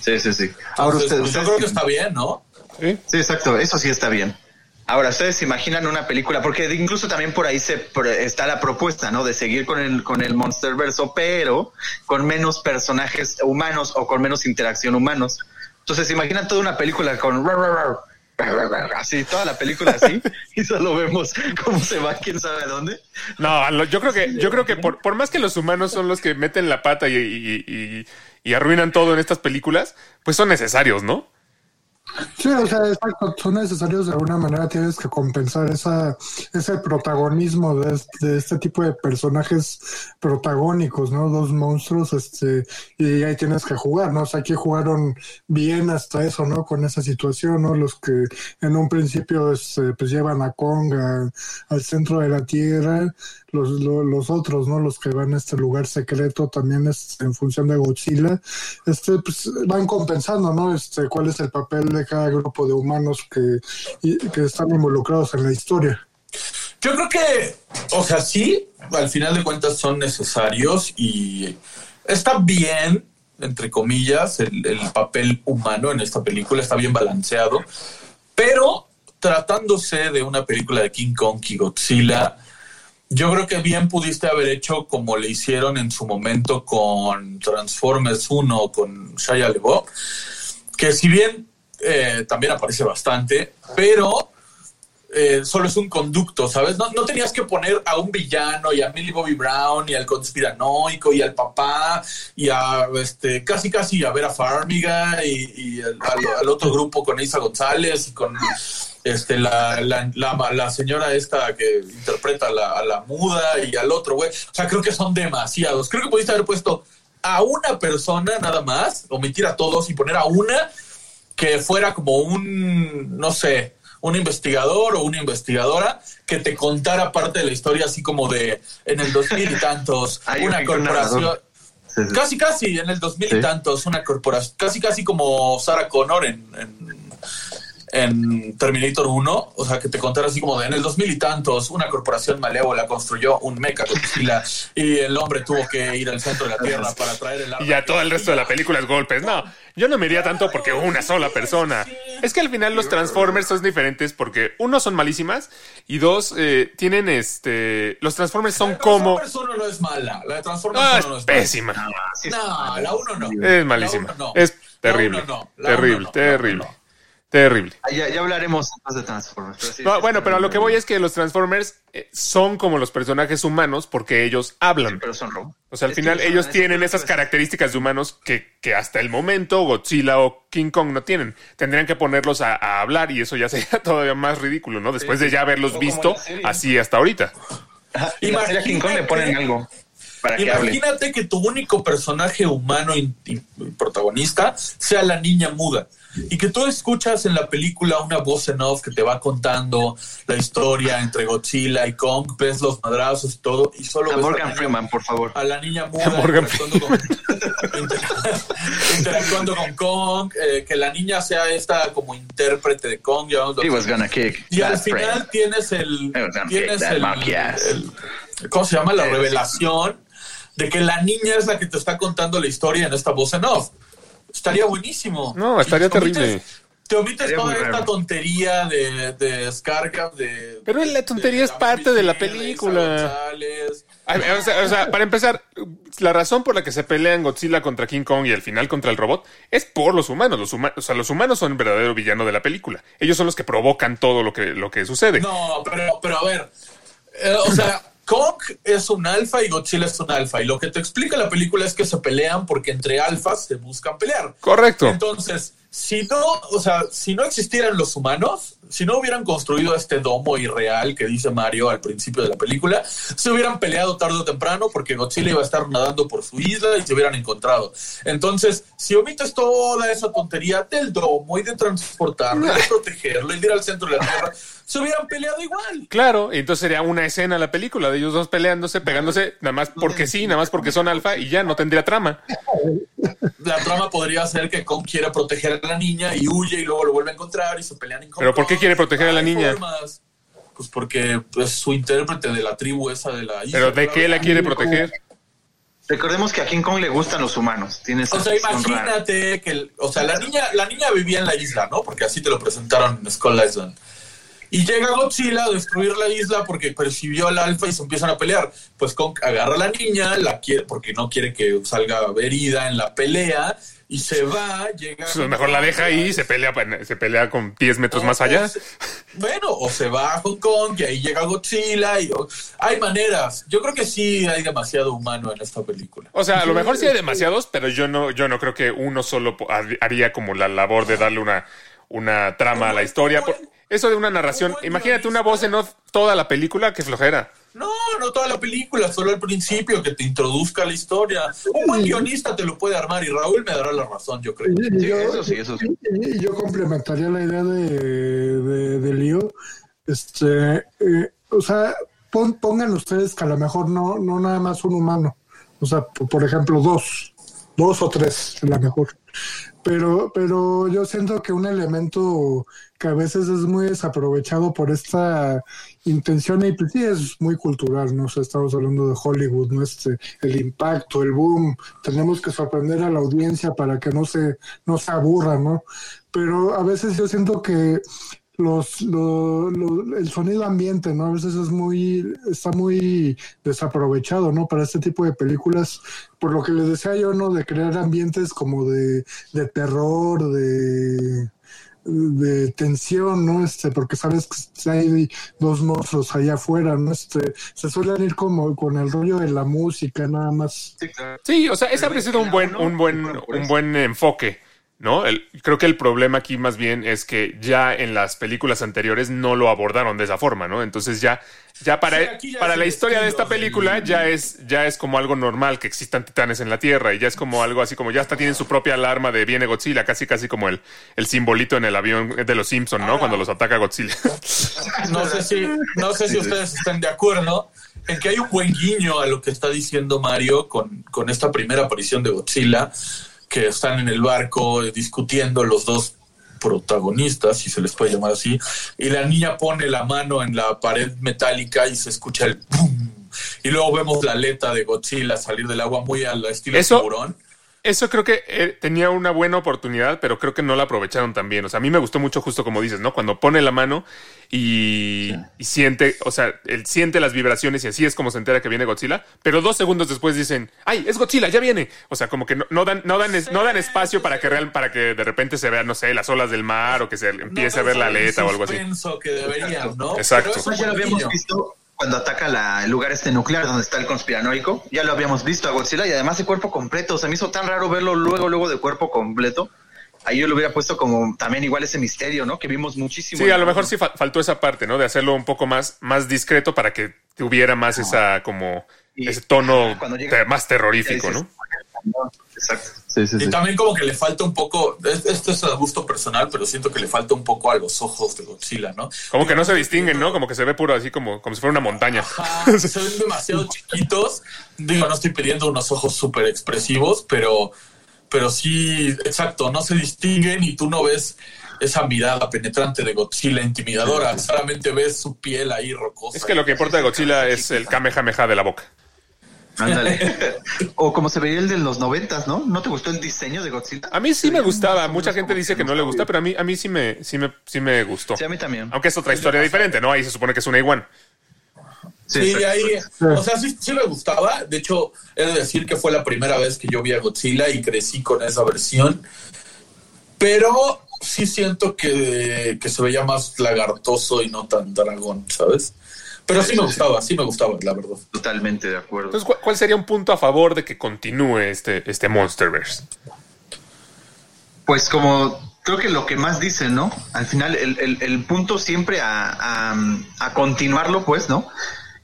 Sí, sí, sí. Ahora Entonces, ustedes, pues, yo ustedes- creo que está bien, ¿no? sí. Sí, exacto, eso sí está bien. Ahora, ustedes se imaginan una película, porque incluso también por ahí se pro- está la propuesta, ¿no? De seguir con el, con el Monsterverso, pero con menos personajes humanos o con menos interacción humanos. Entonces, se imaginan toda una película con así, toda la película así, y solo vemos cómo se va quién sabe dónde. No, yo creo que, yo creo que por, por más que los humanos son los que meten la pata y, y- y- y arruinan todo en estas películas, pues son necesarios, ¿no? Sí, o sea, exacto, son necesarios de alguna manera, tienes que compensar esa, ese protagonismo de este, de este tipo de personajes protagónicos, ¿no? Dos monstruos, este, y ahí tienes que jugar, ¿no? O sea, aquí jugaron bien hasta eso, ¿no? Con esa situación, ¿no? Los que en un principio este, pues llevan a Kong al centro de la Tierra, los, lo- los otros, ¿no? Los que van a este lugar secreto también es en función de Godzilla, este, pues van compensando, ¿no? Este, cuál es el papel de cada grupo de humanos que, que están involucrados en la historia. Yo creo que, o sea, sí, al final de cuentas son necesarios y está bien, entre comillas, el, el papel humano en esta película, está bien balanceado, pero tratándose de una película de King Kong y Godzilla, yo creo que bien pudiste haber hecho como le hicieron en su momento con Transformers 1 con Shia LaBeouf, que si bien eh, también aparece bastante, pero eh, solo es un conducto, ¿sabes? No, no tenías que poner a un villano y a Millie Bobby Brown y al conspiranoico y al papá y a este casi casi a Vera Farmiga y, al, otro grupo con Isa González y con este la, la, señora esta que interpreta a la, a la muda y al otro güey. O sea, creo que son demasiados. Creo que pudiste haber puesto a una persona nada más, omitir a todos y poner a una que fuera como un, no sé, un investigador o una investigadora que te contara parte de la historia así como de en el 2000 y tantos, una un corporación. narrador. Sí, sí. Casi, casi, en el 2000 y Sí. tantos, una corporación, casi, casi como Sarah Connor en, en, en Terminator 1, o sea, que te contara así como de en el 2000 y tantos, una corporación malévola construyó un mecha Godzilla y el hombre tuvo que ir al centro de la Tierra para traer el arma. Y ya todo el resto de la película es golpes. No, yo no me iría tanto porque una sola persona. Es que al final los Transformers son diferentes porque uno son malísimas y dos eh, tienen este. Los Transformers son La de como. Transformers 1 no es mala, la de Transformers Ah, 1 es no es pésima. mala. Sí, No, la 1 no. Es malísima. La no. Es La terrible. uno no. La Terrible, no. terrible. Terrible. Ah, Ya, ya hablaremos más de Transformers. pero sí, No, sí, bueno, pero a lo que voy es que los Transformers eh, son como los personajes humanos porque ellos hablan. Pero son robots. O sea, al Es final ellos tienen es- esas características de humanos que, que hasta el momento Godzilla o King Kong no tienen. Tendrían que ponerlos a, a hablar y eso ya sería todavía más ridículo, ¿no? Después de ya haberlos visto así hasta ahorita. Ajá, y a King Kong le ponen algo para que. Imagínate que tu único personaje humano y, y protagonista sea la niña muda. Y que tú escuchas en la película una voz en off que te va contando la historia entre Godzilla y Kong, ves los madrazos y todo, y solo A ves Morgan la niña- Freeman, por favor. a la niña muda A Morgan interactuando, con, inter- interactuando con Kong, eh, que la niña sea esta como intérprete de Kong, llamámoslo He así. was gonna kick Y al final friend. tienes el, tienes el, ¿cómo se llama? La revelación de que la niña es la que te está contando la historia en esta voz en off. Estaría buenísimo. No, estaría omites- terrible. Te omites Estaría toda esta raro. tontería de, de Scarcraft, de... Pero la tontería es parte de la película. Sea, o sea, para empezar, la razón por la que se pelean Godzilla contra King Kong y al final contra el robot es por los humanos. Los, huma- o sea, los humanos son el verdadero villano de la película. Ellos son los que provocan todo lo que, lo que sucede. No, pero, pero a ver, eh, o sea, Kong es un alfa y Godzilla es un alfa. Y lo que te explica la película es que se pelean porque entre alfas se buscan pelear. Correcto. Entonces, si no, o sea, si no existieran los humanos, si no hubieran construido este domo irreal que dice Mario al principio de la película, se hubieran peleado tarde o temprano porque Godzilla iba a estar nadando por su isla y se hubieran encontrado. Entonces, si omites toda esa tontería del domo y de transportarlo, y de protegerlo y de ir al centro de la Tierra, se hubieran peleado igual. Claro, y entonces sería una escena la película de ellos dos peleándose, pegándose, nada más porque sí, nada más porque son alfa y ya no tendría trama. La trama podría ser que Kong quiere proteger a la niña y huye y luego lo vuelve a encontrar y se pelean en ¿Pero por qué quiere proteger a la niña? formas. Pues porque es su intérprete de la tribu esa de la isla. Pero ¿de qué la quiere proteger? Recordemos que a King Kong le gustan los humanos. Tiene esa O sea, rara. imagínate que, el- o sea, la niña, la niña vivía en la isla, ¿no? Porque así te lo presentaron en Skull Island. Y llega Godzilla a destruir la isla porque percibió al alfa y se empiezan a pelear. Pues Kong agarra a la niña, la quiere, porque no quiere que salga herida en la pelea, y se va, llega. Pues mejor la deja ahí y se pelea, se pelea con 10 metros más allá. se- bueno, o se va a Hong Kong y ahí llega Godzilla. Y, o- hay maneras. Yo creo que sí hay demasiado humano en esta película. O sea, a lo mejor sí hay demasiados, pero yo no, yo no creo que uno solo haría como la labor de darle una, una trama a la historia. Por- Eso de una narración, imagínate una voz en off toda la película, que flojera. No, no toda la película, solo al principio que te introduzca la historia. Un buen guionista te lo puede armar y Raúl me dará la razón, yo creo. Y- y Sí, yo, eso sí, eso sí. y yo complementaría la idea de, de, de Lío. Este, eh, o sea, pon- pongan ustedes que a lo mejor no, no nada más un humano. O sea, por, por ejemplo, dos, dos o tres, a lo mejor. Pero, pero yo siento que un elemento que a veces es muy desaprovechado por esta intención, y pues sí es muy cultural, ¿no? O sea, estamos hablando de Hollywood, ¿no? Este, el impacto, el boom, tenemos que sorprender a la audiencia para que no se, no se aburra, ¿no? Pero a veces yo siento que los, lo- lo- el sonido ambiente, ¿no? A veces es muy, está muy desaprovechado, ¿no? Para este tipo de películas, por lo que les decía yo, ¿no? De crear ambientes como de, de terror, de, de tensión, ¿no? Este, porque sabes que hay dos monstruos allá afuera, ¿no? Este, se suelen ir como con el rollo de la música, nada más. Sí, o sea, ese es sido un buen, un buen, un buen enfoque ¿no? El- creo que el problema aquí más bien es que ya en las películas anteriores no lo abordaron de esa forma, ¿no? Entonces ya, ya para, Sí, aquí ya para la historia de esta película del- ya es, ya es como algo normal que existan titanes en la Tierra y ya es como algo así como ya hasta tienen su propia alarma de viene Godzilla, casi casi como el, el simbolito en el avión de los Simpson, ¿no? Cuando los ataca Godzilla. No sé si, no sé si ustedes están de acuerdo en que hay un buen guiño a lo que está diciendo Mario con, con esta primera aparición de Godzilla, que están en el barco discutiendo los dos protagonistas, si se les puede llamar así, y la niña pone la mano en la pared metálica y se escucha el ¡pum! Y luego vemos la aleta de Godzilla salir del agua muy al estilo Eso- tiburón. Eso creo que eh, tenía una buena oportunidad, pero creo que no la aprovecharon tan bien. O sea, a mí me gustó mucho justo como dices, ¿no? Cuando pone la mano y, y siente, o sea, él siente las vibraciones y así es como se entera que viene Godzilla, pero dos segundos después dicen, ¡ay, es Godzilla, ya viene! O sea, como que no, no dan, no, dan, es- no dan espacio para que real, para que de repente se vean, no sé, las olas del mar o que se empiece a ver la aleta o algo así. Pienso que deberían, ¿no? Exacto. Pero es un Pues ya lo habíamos visto cuando ataca la- el lugar este nuclear donde está el conspiranoico. Ya lo habíamos visto a Godzilla y además de cuerpo completo. Se me hizo tan raro verlo luego, luego de cuerpo completo. Ahí yo lo hubiera puesto como también igual ese misterio, ¿no? Que vimos muchísimo. Sí, a lo mejor sí fa- faltó esa parte, ¿no? De hacerlo un poco más, más discreto para que tuviera más esa, como, Y- ese tono cuando llega- te- más terrorífico, Dices, ¿no? Exacto. Sí, sí, Y sí. también como que le falta un poco, es- esto es a gusto personal, pero siento que le falta un poco a los ojos de Godzilla, ¿no? Como que no se distinguen, ¿no? Como que se ve puro así como, como si fuera una montaña. Ajá, se ven demasiado chiquitos. Digo, no estoy pidiendo unos ojos súper expresivos, pero, pero sí, exacto, no se distinguen y tú no ves esa mirada penetrante de Godzilla intimidadora, solamente ves su piel ahí rocosa. Es que lo que importa de Godzilla es el Kamehameha de la boca. Ándale. o como se veía el de los noventas, ¿no? ¿No te gustó el diseño de Godzilla? A mí sí me gustaba. Mucha gente dice que no le gusta, pero a mí, a mí sí me, sí me, sí me gustó. Sí, a mí también. Aunque es otra historia diferente, ¿no? Ahí se supone que es una iguana. Sí, exacto. ahí, o sea, sí, sí me gustaba. De hecho, he de decir que fue la primera vez que yo vi a Godzilla y crecí con esa versión. Pero sí siento que, que se veía más lagartoso y no tan dragón, ¿sabes? Pero sí me gustaba, sí me gustaba, la verdad. Totalmente de acuerdo. Entonces, ¿cuál, sería un punto a favor de que continúe este, este Monsterverse? Pues como creo que lo que más dicen, ¿no? Al final el, el- el punto siempre a, a- a continuarlo, pues, ¿no?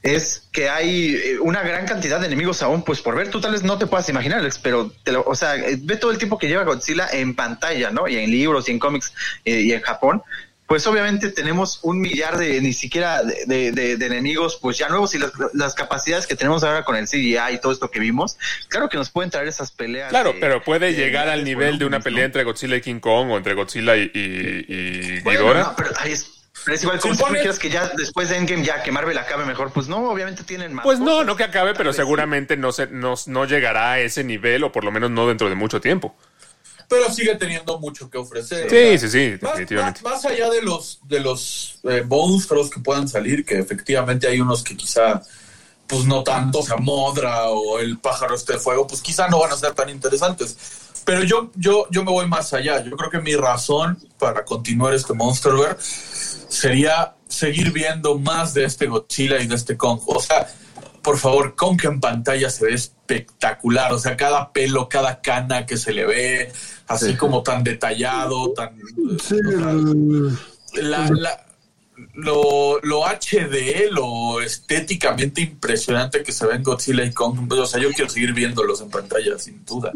Es que hay eh, una gran cantidad de enemigos aún, pues por ver, tú tal vez no te puedas imaginar, Alex, pero, te lo- o sea, eh, ve todo el tiempo que lleva Godzilla en pantalla, ¿no? Y en libros y en cómics eh, y en Japón. Pues obviamente tenemos un millar de ni siquiera de, de- de- de enemigos, pues ya nuevos y las, las capacidades que tenemos ahora con el CGI y todo esto que vimos, claro que nos pueden traer esas peleas. Claro, pero puede de llegar al nivel de una pelea entre Godzilla y King Kong o entre Godzilla y, y, y Bueno, Ghidorah. no, pero, ahí es, pero es igual como si tú que ya después de Endgame ya que Marvel acabe mejor, pues no, obviamente tienen más. Pues no, cosas. no que acabe, pero seguramente no, se, no, no llegará a ese nivel o por lo menos no dentro de mucho tiempo. Pero sigue teniendo mucho que ofrecer. Sí, sí, sí, Más, definitivamente. más- más allá de los de los eh, monstruos que puedan salir, que efectivamente hay unos que quizá pues no tanto, o sea, Modra o el pájaro este de fuego, pues quizá no van a ser tan interesantes. Pero yo, yo, yo me voy más allá. Yo creo que mi razón para continuar este Monsterverse sería seguir viendo más de este Godzilla y de este Kong. O sea, por favor, Kong en pantalla se ve espectacular. O sea, cada pelo, cada cana que se le ve, así como tan detallado, tan... Sí, o sea, la- la- lo, lo HD, lo estéticamente impresionante que se ve en Godzilla y Kong. O sea, yo quiero seguir viéndolos en pantalla, sin duda.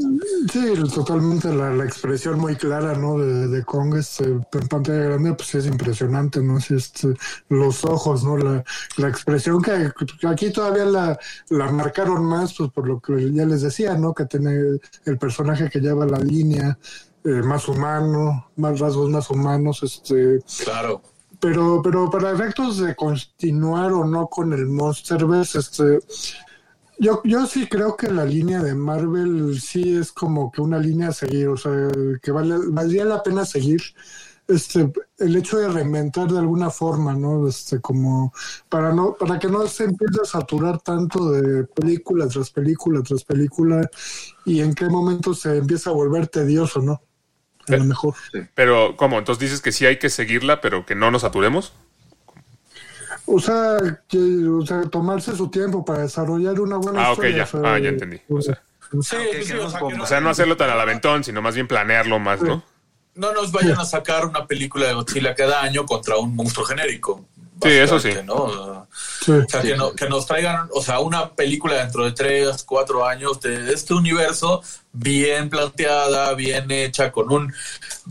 sí, totalmente la, la expresión muy clara, ¿no? De, de Kong este, en pantalla grande, pues es impresionante, ¿no? Sí, este, los ojos, ¿no? La, la expresión que, que aquí todavía la, la marcaron más, pues por lo que ya les decía, ¿no? Que tiene el personaje que lleva la línea eh, más humano, más rasgos más humanos, este Claro. Pero, pero para efectos de continuar o no con el Monsterverse, este, yo, yo sí creo que la línea de Marvel sí es como que una línea a seguir, o sea, que vale, valdría la pena seguir. Este, el hecho de reinventar de alguna forma, ¿no? Este, como para no, para que no se empiece a saturar tanto de película tras película tras película y en qué momento se empieza a volver tedioso, ¿no? A lo mejor. Pero, ¿cómo? Entonces dices que sí hay que seguirla, pero que no nos saturemos. O sea, que, o sea, tomarse su tiempo para desarrollar una buena Ah, ok, historia. ya. o sea, Ah, ya entendí. O sea, Sí, sí, sí, queremos o sea, que bombas. o sea, no hacerlo tan al aventón, sino más bien planearlo más, ¿no? no nos vayan a sacar una película de Godzilla cada año contra un monstruo genérico. Sí, eso sí. Básicamente, ¿no? Sí. O sea, que, no- que nos traigan, o sea, una película dentro de tres, cuatro años de este universo bien planteada, bien hecha, con un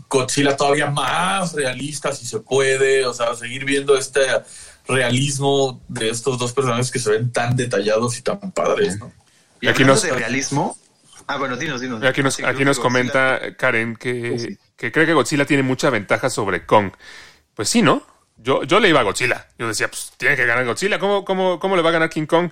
Godzilla todavía más realista, si se puede, o sea, seguir viendo este realismo de estos dos personajes que se ven tan detallados y tan padres, ¿no? Y Aquí nos- de realismo. Ah, bueno, dinos, dinos. Aquí nos, Sí, aquí nos comenta Karen que, Sí. que cree que Godzilla tiene mucha ventaja sobre Kong. Pues sí, ¿no? Yo, yo le iba a Godzilla. Yo decía, pues tiene que ganar Godzilla. ¿Cómo, cómo, cómo le va a ganar King Kong?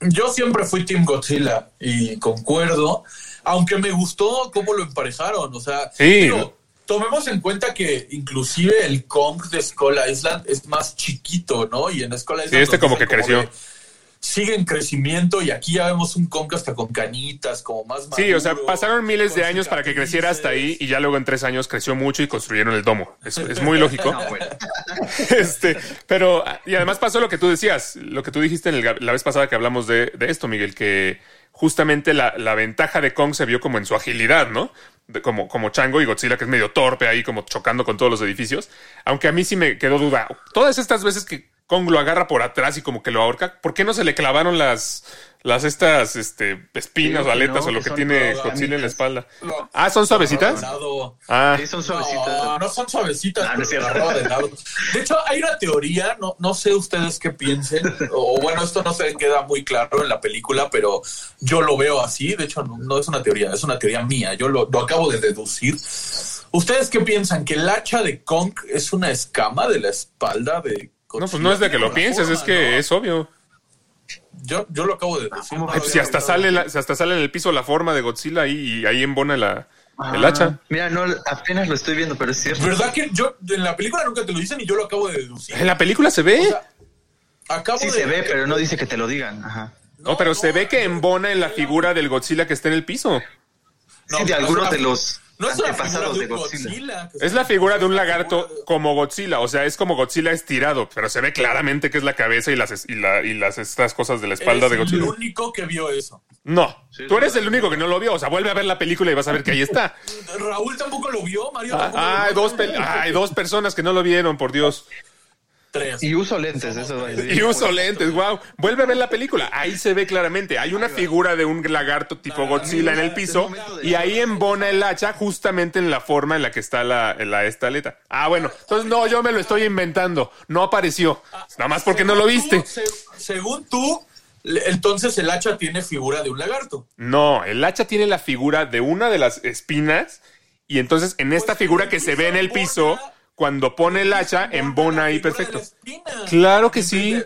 Yo siempre fui Team Godzilla y concuerdo, aunque me gustó cómo lo emparejaron. O sea, Sí. digo, tomemos en cuenta que inclusive el Kong de Skull Island es más chiquito, ¿no? Y en Skull Island. Sí, este como que creció. de, sigue en crecimiento y aquí ya vemos un Kong hasta con canitas, como más Sí, o sea, maduro, pasaron miles de años para que creciera hasta ahí y ya luego en tres años creció mucho y construyeron el domo. Es, es muy lógico. No, bueno. este, pero, y además pasó lo que tú decías, lo que tú dijiste en el- la vez pasada que hablamos de, de esto, Miguel, que justamente la, la ventaja de Kong se vio como en su agilidad, ¿no? De- como, como Chango y Godzilla, que es medio torpe ahí, como chocando con todos los edificios. Aunque a mí sí me quedó duda. Todas estas veces que Kong lo agarra por atrás y como que lo ahorca, ¿por qué no se le clavaron las, las estas este, espinas Sí, o aletas no, o lo que que tiene Godzilla en la espalda? Ah, ¿son suavecitas? Ah, Sí, son suavecitas. No, no son suavecitas, no pero de lado. De hecho, hay una teoría, no, no sé ustedes qué piensen, o bueno, esto no se queda muy claro en la película, pero yo lo veo así. De hecho, no, no es una teoría, es una teoría mía. Yo lo, lo acabo de deducir. ¿Ustedes qué piensan? ¿Que el hacha de Kong es una escama de la espalda de no, pues no es de que lo pienses, es que ¿no? es obvio. Yo, yo lo acabo de decir. no lo Ay, pues si hasta sale, la- si hasta sale en el piso la forma de Godzilla y ahí embona la, el Ah, hacha. Mira, no, apenas lo estoy viendo, pero es cierto. ¿Verdad que yo en la película nunca te lo dicen y yo lo acabo de deducir? En la película se ve. O sea, acabo Sí de se ve, pero no dice que te lo digan. Ajá. no, pero se ve que embona en la figura del Godzilla que está en el piso. No, sí, de algunos es de los No es una figura de Godzilla. Godzilla. Es la figura de un lagarto de- como Godzilla, o sea, es como Godzilla estirado, pero se ve claramente que es la cabeza y las y, la- y las estas cosas de la espalda Eres de Godzilla. el único que vio eso. No, tú eres el único que no lo vio, o sea, vuelve a ver la película y vas a ver que ahí está. Raúl tampoco lo vio, Mario. Ah, lo vio. dos, hay dos personas que no lo vieron, por Dios. Tres. Y uso lentes, eso va a decir. Y uso lentes, wow. Vuelve a ver la película. Ahí se ve claramente. Hay una figura de un lagarto tipo Godzilla en el piso y ahí embona el hacha justamente en la forma en la que está la, la esta aleta. Ah, bueno. Entonces, no, yo me lo estoy inventando. No apareció. Nada más porque no lo viste. según tú, entonces el hacha tiene figura de un lagarto. No, el hacha tiene la figura de una de las espinas y entonces en esta Pues, figura que se ve en el piso piso, cuando pone el hacha, embona ahí perfecto. Claro que sí.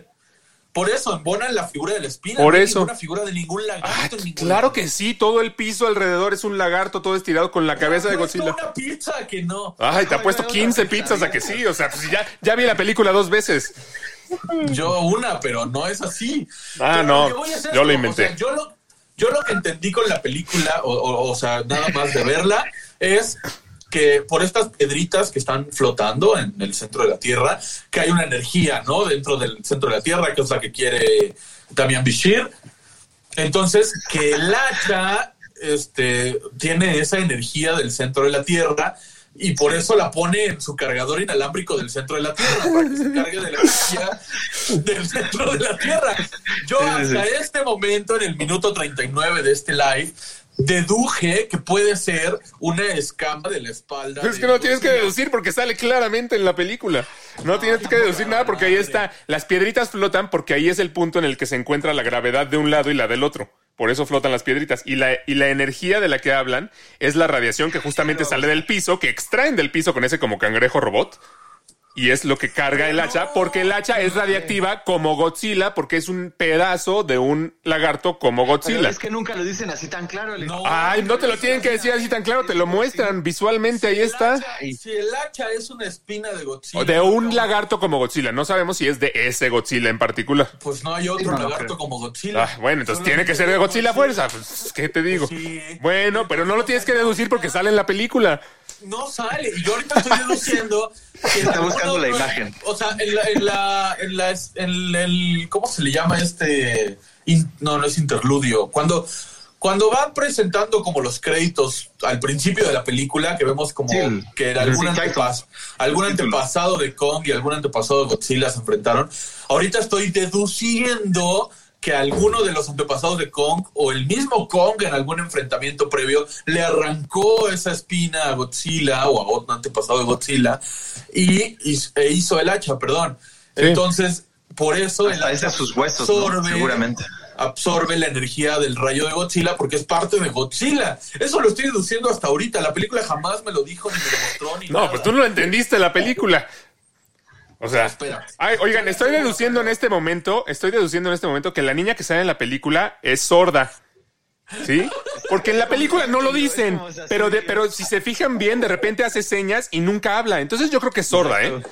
Por eso, embona la figura de la espina. Por no eso. ninguna figura de ningún lagarto. Ah, ningún claro que sí, todo el piso alrededor es un lagarto todo estirado con la cabeza de Godzilla. una pizza que no. Ay, te ha puesto 15 pizzas a que sí, o sea, pues ya, ya vi la película dos veces. Yo una, pero no es así. Ah, Pero no, yo lo inventé. o sea, yo, lo, yo lo que entendí con la película, o, o- o sea, nada más de verla, es que por estas piedritas que están flotando en el centro de la Tierra, que hay una energía, ¿no? Dentro del centro de la Tierra, que es la que quiere Damian Bishir. Entonces, que el hacha este, tiene esa energía del centro de la Tierra y por eso la pone en su cargador inalámbrico del centro de la Tierra, para que se cargue de la energía del centro de la Tierra. Yo hasta este momento, en el minuto 39 de este live, deduje que puede ser una escama de la espalda. Es que no tienes que deducir porque sale claramente en la película. No tienes que deducir nada porque ahí está. Las piedritas flotan porque ahí es el punto en el que se encuentra la gravedad de un lado y la del otro. Por eso flotan las piedritas. Y la, y la energía de la que hablan es la radiación que justamente sale del piso, que extraen del piso con ese como cangrejo robot. Y es lo que carga el hacha, porque el hacha es radiactiva como Godzilla, porque es un pedazo de un lagarto como Pero Godzilla. es que nunca lo dicen así tan claro. No. Ay, no te lo tienen que decir así tan claro, te lo muestran visualmente, ahí está. hacha- Si el hacha es una espina de Godzilla. De un lagarto como Godzilla. No sabemos si es de ese Godzilla en particular. Pues no hay otro lagarto como Godzilla. Ah, bueno, entonces tiene que ser de Godzilla fuerza. Pues, ¿qué te digo? Sí. Bueno, pero no lo tienes que deducir porque sale en la película. No sale. Y yo ahorita estoy deduciendo. que Está buscando la imagen. O sea, en la, en la, en la, en el, ¿cómo se le llama este? In- no, no es interludio. Cuando, cuando van presentando como los créditos al principio de la película, que vemos como Sí, que era algún, antepas- algún antepasado de Kong y algún antepasado de Godzilla se enfrentaron. Ahorita estoy deduciendo que alguno de los antepasados de Kong o el mismo Kong en algún enfrentamiento previo le arrancó esa espina a Godzilla o a otro antepasado de Godzilla y, y- e hizo el hacha, perdón. Sí. Entonces, por eso Hasta ese sus huesos, ¿no? Seguramente. absorbe la energía del rayo de Godzilla porque es parte de Godzilla. Eso lo estoy deduciendo hasta ahorita. La película jamás me lo dijo ni me lo mostró ni No, nada. pues tú no lo entendiste la película. O sea, Espera. ay, oigan, estoy deduciendo en este momento, estoy deduciendo en este momento que la niña que sale en la película es sorda. ¿Sí? Porque en la película no lo dicen, pero de, pero si se fijan bien, de repente hace señas y nunca habla. Entonces yo creo que es sorda, ¿eh?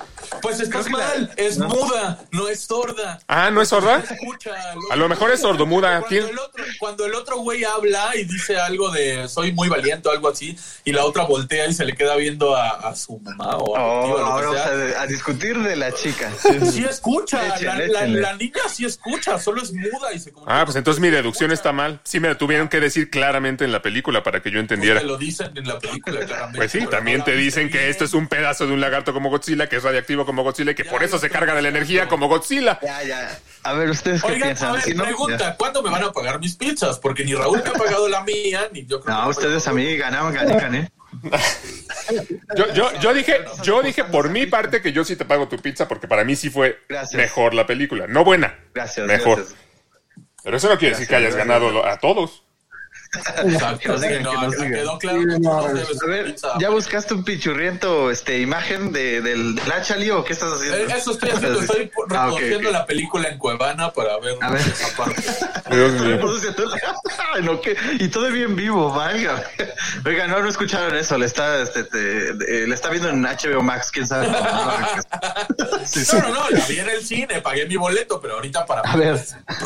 Pues estás la- mal, es muda, no es sorda. Ah, ¿no es sorda? Escucha, A lo mejor es sordomuda. Cuando el, otro, cuando el otro güey habla y dice algo de soy muy valiente o algo así, y la otra voltea y se le queda viendo a, a su mamá o a Oh, tío, lo ahora que vamos sea. a, a discutir de la chica. Sí escucha, la, Échenle, la- échenle. la niña sí escucha, solo es muda y se comunica. Ah, pues entonces mi deducción está mal. Sí me lo tuvieron que decir claramente en la película para que yo entendiera. Te lo dicen en la película, claramente. Pues sí, también te dicen que esto es un pedazo de un lagarto como Godzilla, que es radiactivo como Godzilla y que por eso se carga de la energía como Godzilla. Ya, ya. A ver, ¿ustedes qué Oigan, piensan? a ver, Si no, pregunta, ya. ¿cuándo me van a pagar mis pizzas? Porque ni Raúl me ha pagado la mía, ni yo creo No, que- ustedes a mí ganaban, gané, gané. Yo, yo, yo dije, yo dije por mi parte que yo sí te pago tu pizza porque para mí sí fue Gracias. mejor la película. No buena, Gracias. mejor. gracias. Pero eso no quiere decir que hayas Gracias, ganado a todos. A ver. ¿ya buscaste un pichurriento este, imagen de, del, del Achali o qué estás haciendo? Eh, Eso estoy haciendo, estoy Ah, ok. la película en Cuevana para ver, A ver. esa parte. Dios mío. Ay, no, ¿qué? Y todavía en vivo, valga. Oiga, no, no escucharon eso. Le está, este, te- eh, le está viendo en HBO Max, quién sabe. Sí, sí. No, no, no, la vi en el cine, pagué mi boleto, pero ahorita para A ver.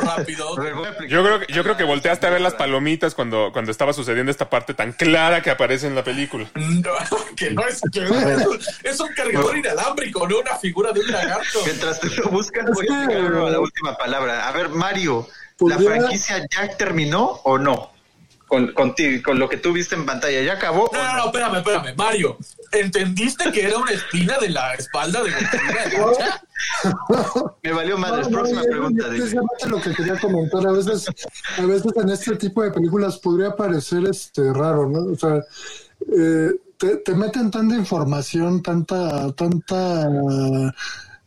rápido. Yo creo, que- yo creo que volteaste a ver las palomitas cuando, cuando estaba sucediendo esta parte tan clara que aparece en la película. No, que no es que es, un- cargador inalámbrico, no una figura de un lagarto. Mientras te lo buscas, voy a llegar a la última palabra. A ver, Mario, ¿la ¿Podría- franquicia ya terminó o no? Con, contigo, con lo que tú viste en pantalla, ¿ya acabó? No, no, no, espérame, espérame. Mario, ¿entendiste que era una espina de la espalda de Godzilla? Me valió madres. No, no, Próxima es pregunta. precisamente lo que quería comentar. A veces, a veces en este tipo de películas podría parecer este raro, ¿no? O sea, eh, te, te meten tanta información, tanta, tanta,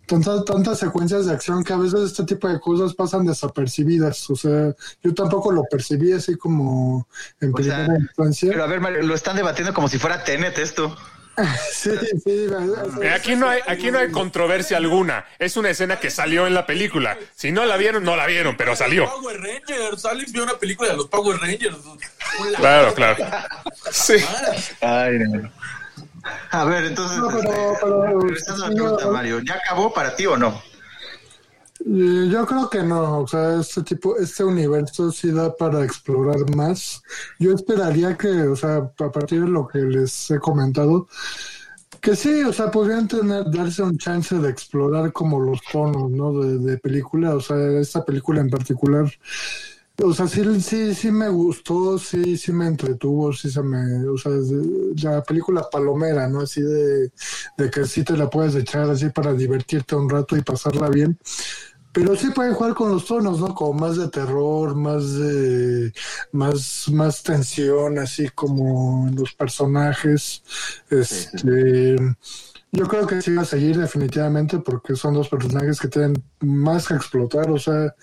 tanta, tantas secuencias de acción que a veces este tipo de cosas pasan desapercibidas. O sea, yo tampoco lo percibí así como en O sea, primera instancia. Pero a ver, Mario, lo están debatiendo como si fuera Tenet esto. Sí, sí, Eh, Aquí no hay, aquí no hay controversia alguna. Es una escena que salió en la película. Si no la vieron, no la vieron, pero salió. Power Rangers, Alex vio una película de los Power Rangers. Claro, claro. Sí. Ay, no. A ver, entonces, No, pero- este, pero- regresando a la pregunta. Mario, ¿ya acabó para ti o no? Yo creo que no, o sea, este tipo, este universo sí da para explorar más. Yo esperaría que, o sea, a partir de lo que les he comentado, que sí, o sea, podrían tener, darse un chance de explorar como los tonos, ¿no? De, de película, o sea, esta película en particular. O sea, sí, sí, sí me gustó, sí, sí me entretuvo, sí se me, o sea, la película palomera, ¿no? Así de, de que sí te la puedes echar así para divertirte un rato y pasarla bien. Pero sí pueden jugar con los tonos, ¿no? Como más de terror, más de más, más tensión, así como en los personajes. Este yo creo que sí va a seguir definitivamente porque son dos personajes que tienen más que explotar, o sea,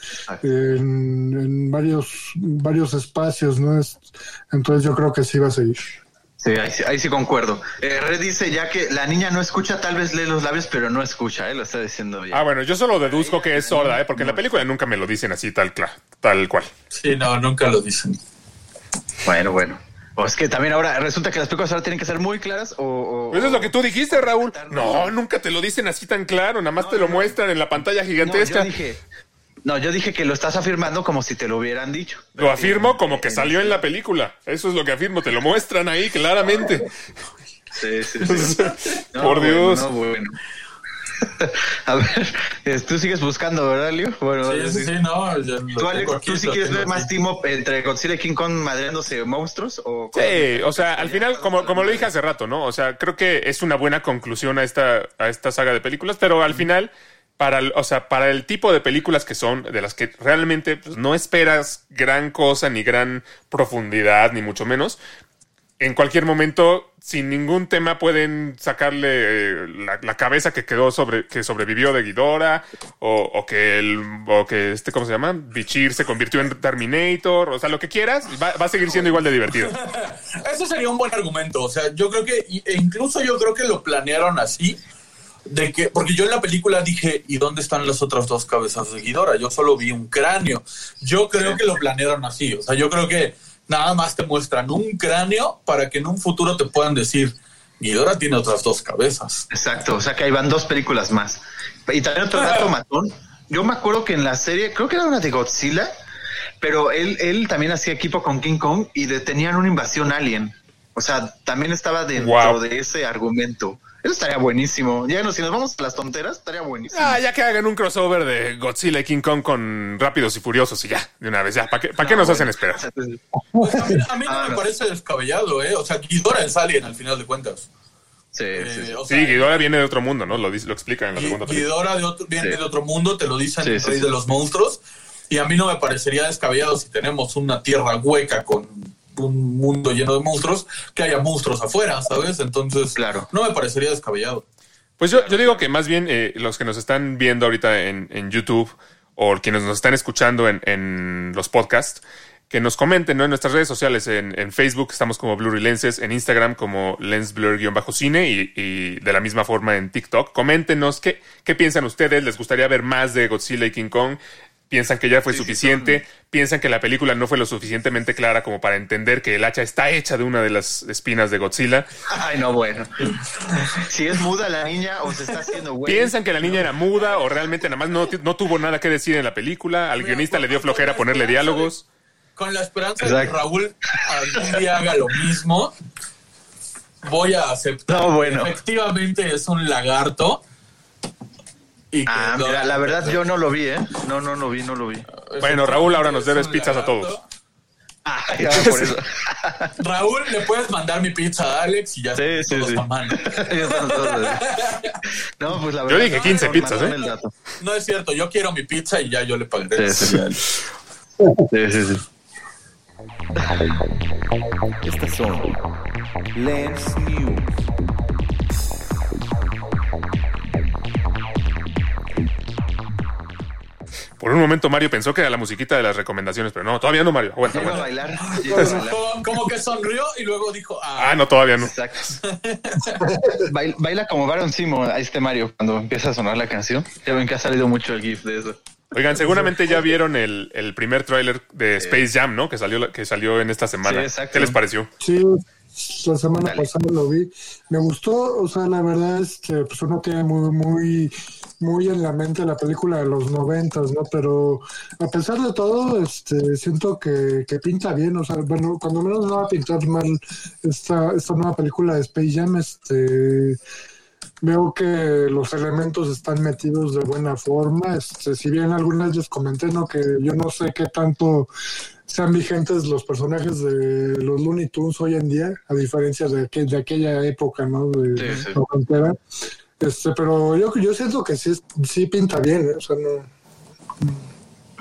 en, en varios, varios espacios, ¿no? Es, entonces yo creo que sí va a seguir. Sí, ahí, sí- ahí sí concuerdo. Eh, Red dice ya que la niña no escucha, tal vez lee los labios, pero no escucha, ¿eh? Lo está diciendo ya. Ah, bueno, yo solo deduzco que es sorda, ¿eh? Porque en la película nunca me lo dicen así, tal, cla- tal cual. Sí, no, nunca lo dicen. Bueno, bueno. O es que también ahora resulta que las películas ahora tienen que ser muy claras o... o- Eso es lo que tú dijiste, Raúl. No, nunca te lo dicen así tan claro, nada más te lo muestran en la pantalla No, gigantesca. yo dije... No, yo dije que lo estás afirmando como si te lo hubieran dicho. Lo afirmo como que salió en la película. Eso es lo que afirmo, te lo muestran ahí claramente. Sí, sí, sí. No, Por bueno, Dios. no, bueno. A ver, tú sigues buscando, ¿verdad, Leo? Bueno, Sí, sí, sí, no. ¿Tú, Alex, tengo aquí, ¿tú sí quieres ver más up entre Godzilla y King Kong madreándose monstruos? O Sí, o sea, al final, como, como lo dije hace rato, ¿no? O sea, creo que es una buena conclusión a esta, a esta saga de películas, pero al final, para el, o sea, para el tipo de películas que son, de las que realmente pues, no esperas gran cosa, ni gran profundidad, ni mucho menos, en cualquier momento, sin ningún tema, pueden sacarle eh, la, cabeza que quedó sobre, que sobrevivió de Ghidorah, o, o que el, o que este, ¿cómo se llama? Bichir se convirtió en Terminator, o sea, lo que quieras, va, va a seguir siendo igual de divertido. Eso sería un buen argumento. O sea, yo creo que, e incluso yo creo que lo planearon así. De que, porque yo en la película dije, ¿y dónde están las otras dos cabezas de Ghidorah? Yo solo vi un cráneo. Yo creo que lo planearon así. O sea, yo creo que nada más te muestran un cráneo para que en un futuro te puedan decir, Ghidorah tiene otras dos cabezas. Exacto, o sea que ahí van dos películas más. Y también otro dato matón. Yo me acuerdo que en la serie, creo que era una de Godzilla, pero él, él también hacía equipo con King Kong y detenían una invasión alien. O sea, también estaba dentro Wow. de ese argumento. Eso estaría buenísimo. Ya no, si nos vamos a las tonteras, estaría buenísimo. Ah, ya que hagan un crossover de Godzilla y King Kong con Rápidos y Furiosos y ya, de una vez, ya. ¿Para qué, para qué nos hacen esperar? A mí, a mí no Ah, me no. parece descabellado, ¿eh? O sea, Ghidorah es alien al final de cuentas. Sí, Eh, sí. o sea, Sí, Ghidorah viene de otro mundo, ¿no? Lo, lo explica en la segunda película. Ghidorah de otro, viene Sí. de otro mundo, te lo dicen Sí, el sí, rey sí. de los monstruos. Y a mí no me parecería descabellado si tenemos una tierra hueca con un mundo lleno de monstruos, que haya monstruos afuera, ¿sabes? Entonces, Claro. no me parecería descabellado. Pues yo, yo digo que más bien eh, los que nos están viendo ahorita en, en YouTube o quienes nos están escuchando en, en los podcasts, que nos comenten ¿no? en nuestras redes sociales. En, en Facebook estamos como Blurry Lenses, en Instagram como lensblur-cine y, y de la misma forma en TikTok. Coméntenos qué, qué piensan ustedes. ¿Les gustaría ver más de Godzilla y King Kong? ¿Piensan que ya fue Sí, sí, suficiente? ¿Piensan que la película no fue lo suficientemente clara como para entender que el hacha está hecha de una de las espinas de Godzilla? Ay, no, bueno. Si es muda la niña o se está haciendo güey. ¿Piensan que la niña era muda o realmente nada más no, no tuvo nada que decir en la película? ¿Al guionista le dio flojera ponerle diálogos? Con la esperanza de que. Raúl algún día haga lo mismo, voy a aceptar No, bueno. que efectivamente es un lagarto. Y Ah, no- mira, la verdad yo no lo vi, ¿eh? No, no lo vi, no lo vi. Bueno, Raúl, ahora nos es debes pizzas a todos. Ah, ya, por eso. Raúl, le puedes mandar mi pizza a Alex y ya Sí, está sí, todos sí. No, pues la Yo dije 15 no, pizzas, ¿eh? No es cierto, yo quiero mi pizza y ya yo le pagaré. Sí, sí, Sí, sí, sí. Estas son Lens News. Por un momento Mario pensó que era la musiquita de las recomendaciones, pero no, todavía no, Mario. Aguanta, Llega a aguanta. bailar. llega a bailar. Como, como que sonrió y luego dijo, ah, Ah, no, todavía no. Exacto. Baila, baila como Baron Simo a este Mario cuando empieza a sonar la canción. Ya ven que ha salido mucho el GIF de eso. Oigan, seguramente ya vieron el, el primer tráiler de Space Jam, ¿no? Que salió, que salió en esta semana. Sí, exacto. ¿Qué les pareció? Sí, la semana Dale. pasada lo vi. Me gustó, o sea, la verdad es que pues uno tiene muy, muy, muy en la mente la película de los noventas, ¿no? Pero a pesar de todo, este, siento que, que pinta bien, o sea, bueno, cuando menos no va a pintar mal esta, esta nueva película de Space Jam, este veo que los elementos están metidos de buena forma. Este, si bien algunas les comenté, ¿no? Que yo no sé qué tanto sean vigentes los personajes de los Looney Tunes hoy en día, a diferencia de, aquel- de aquella época, ¿no? De Sí, sí. noventera. Este, pero yo, yo siento que sí, sí pinta bien, ¿eh? O sea, no.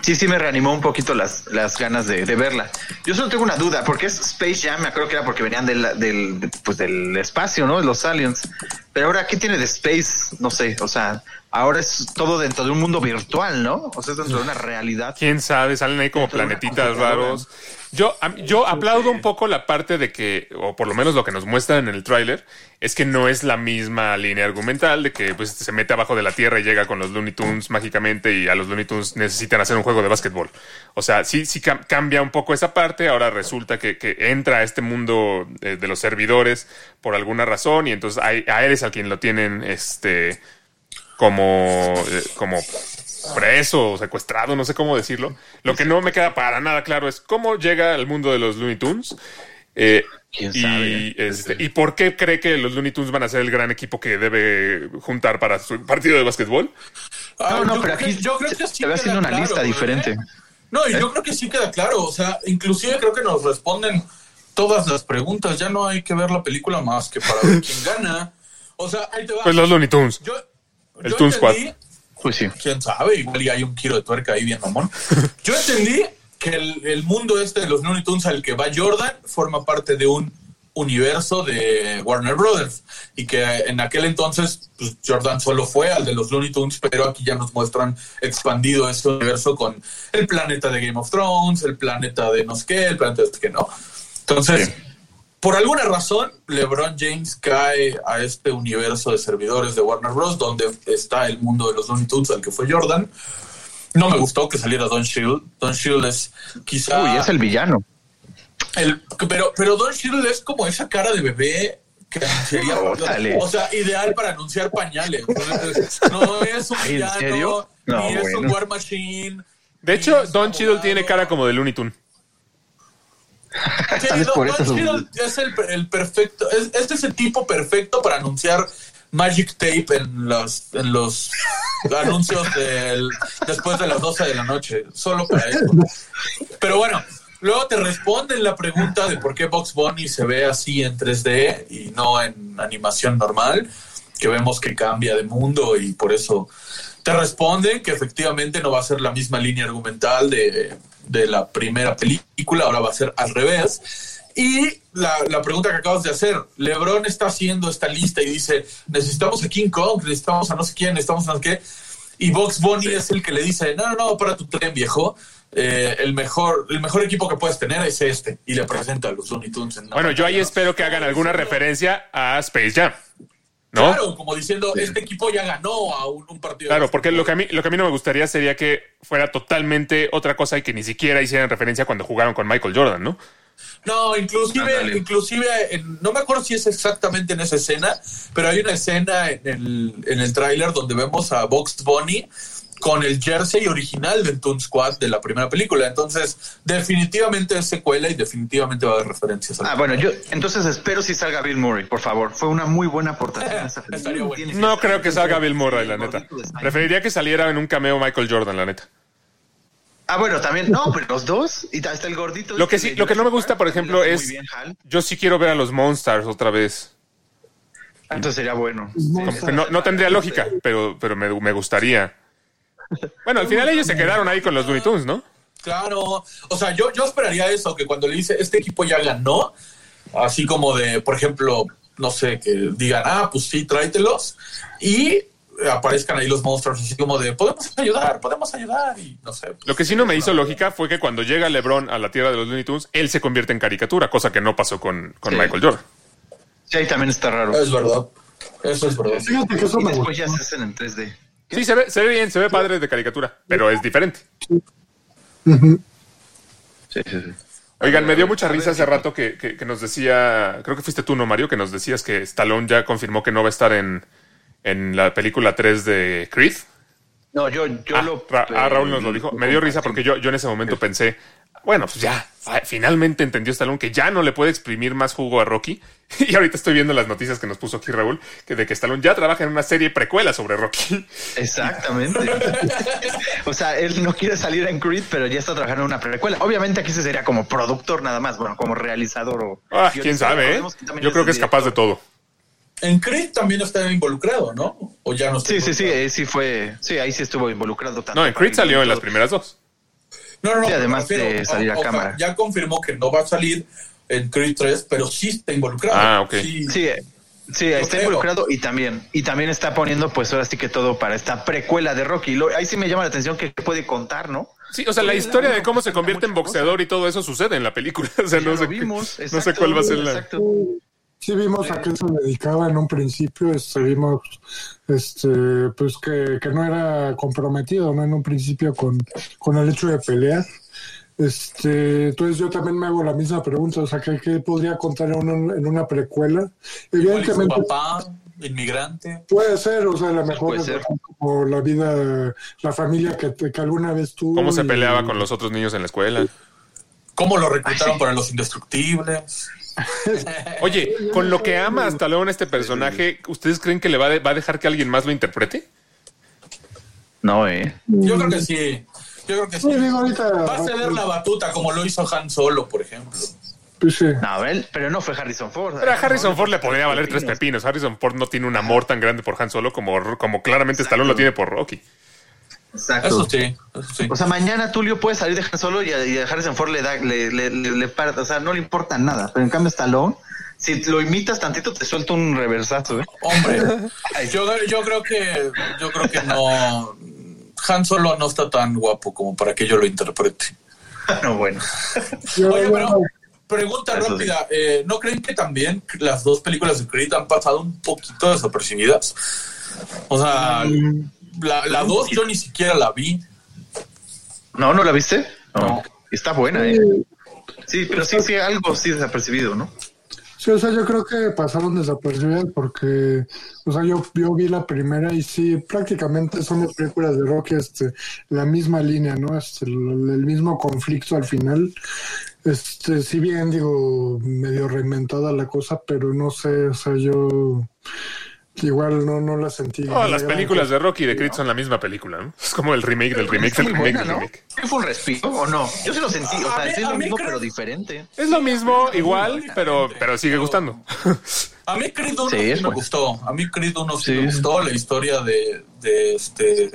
Sí, sí me reanimó un poquito las, las ganas de, de verla. Yo solo tengo una duda, porque es Space Jam, me acuerdo que era porque venían del, del, pues del espacio, ¿no? Los aliens. Pero ahora, ¿qué tiene de Space? No sé, o sea, ahora es todo dentro de un mundo virtual, ¿no? O sea, es dentro de una realidad. quién sabe, salen ahí como planetitas raros. Yo, a- yo aplaudo un poco la parte de que, o por lo menos lo que nos muestran en el tráiler, es que no es la misma línea argumental de que pues, se mete abajo de la tierra y llega con los Looney Tunes mágicamente y a los Looney Tunes necesitan hacer un juego de básquetbol. O sea, sí, sí cam- cambia un poco esa parte. Ahora resulta que, que entra a este mundo eh, de los servidores por alguna razón y entonces a, a él es al quien lo tienen este como, eh, como preso o secuestrado, no sé cómo decirlo. Lo que no me queda para nada claro es cómo llega al mundo de los Looney Tunes. Eh, ¿Quién Y, sabe? este, ¿Y por qué cree que los Looney Tunes van a ser el gran equipo que debe juntar para su partido de básquetbol? Ah, No, no, yo pero creo aquí que- yo creo que sí te va haciendo una claro, lista ¿eh? diferente. No, y yo creo que sí queda claro. O sea, inclusive creo que nos responden todas las preguntas. Ya no hay que ver la película más que para ver quién gana. O sea, ahí te va. Pues los Looney Tunes. yo, el yo Toon Squad. entendí- Pues sí. quién sabe, igual y hay un giro de tuerca ahí bien mamón. Yo entendí que el, el mundo este de los Looney Tunes al que va Jordan forma parte de un universo de Warner Brothers y que en aquel entonces pues, Jordan solo fue al de los Looney Tunes, pero aquí ya nos muestran expandido ese universo con el planeta de Game of Thrones, el planeta de no sé qué, el planeta de este que no. Entonces, por alguna razón, LeBron James cae a este universo de servidores de Warner Bros. donde está el mundo de los Looney Tunes al que fue Jordan. No me gustó que saliera Don Shield. Don Shield es quizá Uy, es el villano. el- pero, pero Don Shield es como esa cara de bebé que sería, o sea, ideal para anunciar pañales. No es un ¿En villano? No, ni es un. War Machine. De hecho, Don abogado. tiene cara como de Looney Tune. Sí, por eso es el, el perfecto, es, este es el tipo perfecto para anunciar Magic Tape en los, en los anuncios del, después de las 12 de la noche, solo para eso. Pero bueno, luego te responden la pregunta de por qué Box Bunny se ve así en 3D y no en animación normal, que vemos que cambia de mundo y por eso te responden que efectivamente no va a ser la misma línea argumental de, de la primera película, ahora va a ser al revés. Y la, la pregunta que acabas de hacer, Lebron está haciendo esta lista y dice, necesitamos a King Kong, necesitamos a no sé quién, necesitamos a no sé qué. Y Box Bunny es el que le dice, no, no, no, para tu tren, viejo. Eh, el, mejor, el mejor equipo que puedes tener es este. Y le presenta a los Looney Tunes. en Bueno, yo ahí espero que hagan alguna referencia a Space Jam. ¿No? Claro, como diciendo, este equipo ya ganó a un, un partido. Claro, porque lo que, a mí, lo que a mí no me gustaría sería que fuera totalmente otra cosa y que ni siquiera hicieran referencia cuando jugaron con Michael Jordan, ¿no? No, inclusive, inclusive, en- no me acuerdo si es exactamente en esa escena, pero hay una escena en el, en el tráiler donde vemos a Box Bunny con el jersey original del Toon Squad de la primera película. Entonces, definitivamente es secuela y definitivamente va a haber referencias. Ah, bueno, yo entonces espero si salga Bill Murray, por favor. Fue una muy buena aportación a esta película. Estaría bueno. Tiene No creo que salga Bill Murray, la neta. Preferiría que saliera en un cameo Michael Jordan, la neta. Ah, bueno, también. No, pero los dos. Y hasta el gordito. Lo que sí- lo que no me gusta, por ejemplo, es- bien. Yo sí quiero ver a los Monsters otra vez. Entonces sería bueno. No, no tendría lógica, pero, pero me, me gustaría. Bueno, al final ellos se quedaron ahí con los Looney Tunes, ¿no? Claro, o sea, yo, yo esperaría eso, que cuando le dice, este equipo ya ganó, así como de, por ejemplo, no sé, que digan, ah, pues sí, tráetelos, y aparezcan ahí los monstruos, así como de, podemos ayudar, podemos ayudar, y no sé. Lo que sí no me hizo lógica fue que cuando llega LeBron a la tierra de los Looney Tunes, él se convierte en caricatura, cosa que no pasó con, con Sí. Michael Jordan. Sí, ahí también está raro. Es verdad, eso es verdad. Fíjate que eso Y me después gustó. ya se hacen en 3D. Sí, se ve, se ve bien, se ve padre de caricatura, pero es diferente. Sí, sí, sí. Oigan, me dio mucha risa hace rato que, que- que nos decía, creo que fuiste tú, ¿no, Mario? Que nos decías que Stallone ya confirmó que no va a estar en, en la película 3 de Creed. No, yo, yo Ah, lo. Ra- ah, Raúl nos lo eh, dijo. Me dio risa porque yo, yo en ese momento pensé, bueno, pues ya, finalmente entendió Stallone que ya no le puede exprimir más jugo a Rocky. Y ahorita estoy viendo las noticias que nos puso aquí Raúl, que de que Stallone ya trabaja en una serie precuela sobre Rocky. Exactamente. o sea, él no quiere salir en Creed, pero ya está trabajando en una precuela. Obviamente aquí se sería como productor nada más, bueno, como realizador o. Ah, quién sabe, ¿eh? Yo creo que es capaz de todo. En Creed también está involucrado, ¿no? O ya no está Sí, sí, sí, sí fue. Sí, ahí sí estuvo involucrado. tanto No, en Creed salió en las primeras dos. No, no, no. Sí, además de salir a sea, cámara. Ya confirmó que no va a salir en Creed 3, pero sí está involucrado. Ah, ok. Sí, Sí, está creo. involucrado y también, y también está poniendo, pues ahora sí que todo para esta precuela de Rocky. Lo- ahí sí me llama la atención que puede contar, ¿no? Sí, o sea, la historia de cómo se convierte en boxeador y todo eso sucede en la película. O sea, no sé, vimos, no sé cuál va a ser la... exacto. Sí vimos a qué se dedicaba en un principio, este, vimos este, pues que, que no era comprometido, ¿no? En un principio con, con el hecho de pelear. Este, entonces yo también me hago la misma pregunta, o sea, ¿qué, qué podría contar en, un- en una precuela? Evidentemente papá, inmigrante. puede ser, o sea, a lo mejor ser. como la vida, la familia que, que alguna vez tuvo. Cómo se y- peleaba con los otros niños en la escuela. ¿Cómo lo reclutaron Ay, sí. para los indestructibles? Oye, con lo que ama hasta luego en este personaje, ¿ustedes creen que le va, de- va a dejar que alguien más lo interprete? No, eh. Yo creo que sí. Yo creo que sí. Sí, digo, ahorita- Va a ceder la batuta como lo hizo Han Solo, por ejemplo. Pues sí. No, él, pero no fue Harrison Ford. Pero a Harrison Ford le podría valer tres pepinos. Harrison Ford no tiene un amor tan grande por Han Solo como, como claramente Stallone lo tiene por Rocky. Exacto. Eso sí, eso sí. O sea, mañana Tulio puede salir de Han Solo y a, y a Harrison Ford le da, le, le, le, le para- o sea, no le importa nada. Pero en cambio Stallone, si lo imitas tantito, te suelta un reversazo, ¿eh? Hombre, yo, yo creo que yo creo que no Han Solo no está tan guapo como para que yo lo interprete. No, bueno. Oye, pero pregunta Eso sí. rápida, eh, ¿no creen que también las dos películas de Creed han pasado un poquito desapercibidas? O sea, la, la dos yo ni siquiera la vi. ¿No, no la viste? No. Está buena, ¿eh? Sí, pero sí, sí, algo sí desapercibido, ¿no? Sí, o sea, yo creo que pasaron desapercibidas porque, o sea, yo, yo vi la primera y sí, prácticamente son las películas de Rocky, este, la misma línea, ¿no? Este, el, el mismo conflicto al final. Este, si bien digo, medio reinventada la cosa, pero no sé, o sea, yo igual no, no la sentí. Todas las películas de Rocky y de Creed son la misma película, ¿no? Es como el remake del remake del remake buena, remake. ¿Sí fue un respiro o no? Yo sí lo sentí, o A sea, mí- sí es a lo mí mismo, creo- pero diferente. Es lo mismo, igual, pero, pero sigue gustando. A mí Creed 1 Sí, sí, me gustó. A mí Creed 1 sí, Sí. me gustó. La historia de, de este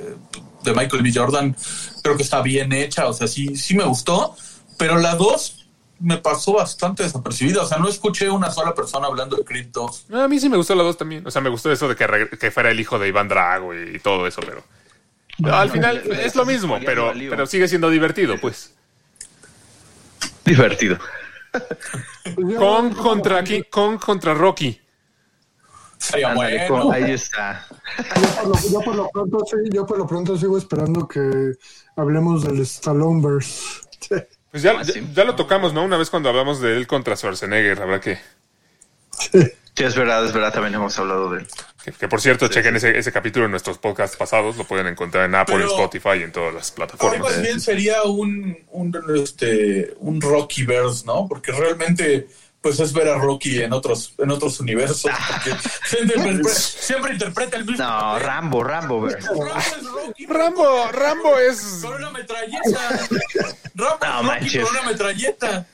de Michael B. Jordan creo que está bien hecha. O sea, sí, sí me gustó. Pero la 2 me pasó bastante desapercibida. O sea, no escuché una sola persona hablando de Creed 2. A mí sí me gustó la dos también. O sea, me gustó eso de que, que fuera el hijo de Iván Drago y, todo eso, pero. al final es lo mismo, pero, pero sigue siendo divertido, pues. Divertido. Pues Con contra, qui- con contra Rocky. Sería bueno. con- ahí está. Yo por, lo, yo por lo pronto sí, yo por lo pronto sigo esperando que hablemos del Stalloneverse. Pues ya, ya, sí. ya lo tocamos, ¿no? Una vez cuando hablamos de él contra Schwarzenegger, habrá que. Sí, es verdad, es verdad, también hemos hablado de él. Que, que, por cierto, chequen Ese, ese capítulo en nuestros podcasts pasados. Lo pueden encontrar en Apple, Pero- Spotify y en todas las plataformas. más bien sería un, un, este, un Rocky verse, ¿no? Porque realmente pues es ver a Rocky en otros en otros universos. Porque siempre, interpre- siempre interpreta el mismo. No. Rambo, Rambo. Rambo es Rocky Rambo, Rambo es. con una metralleta. Rambo No es Rocky con una metralleta.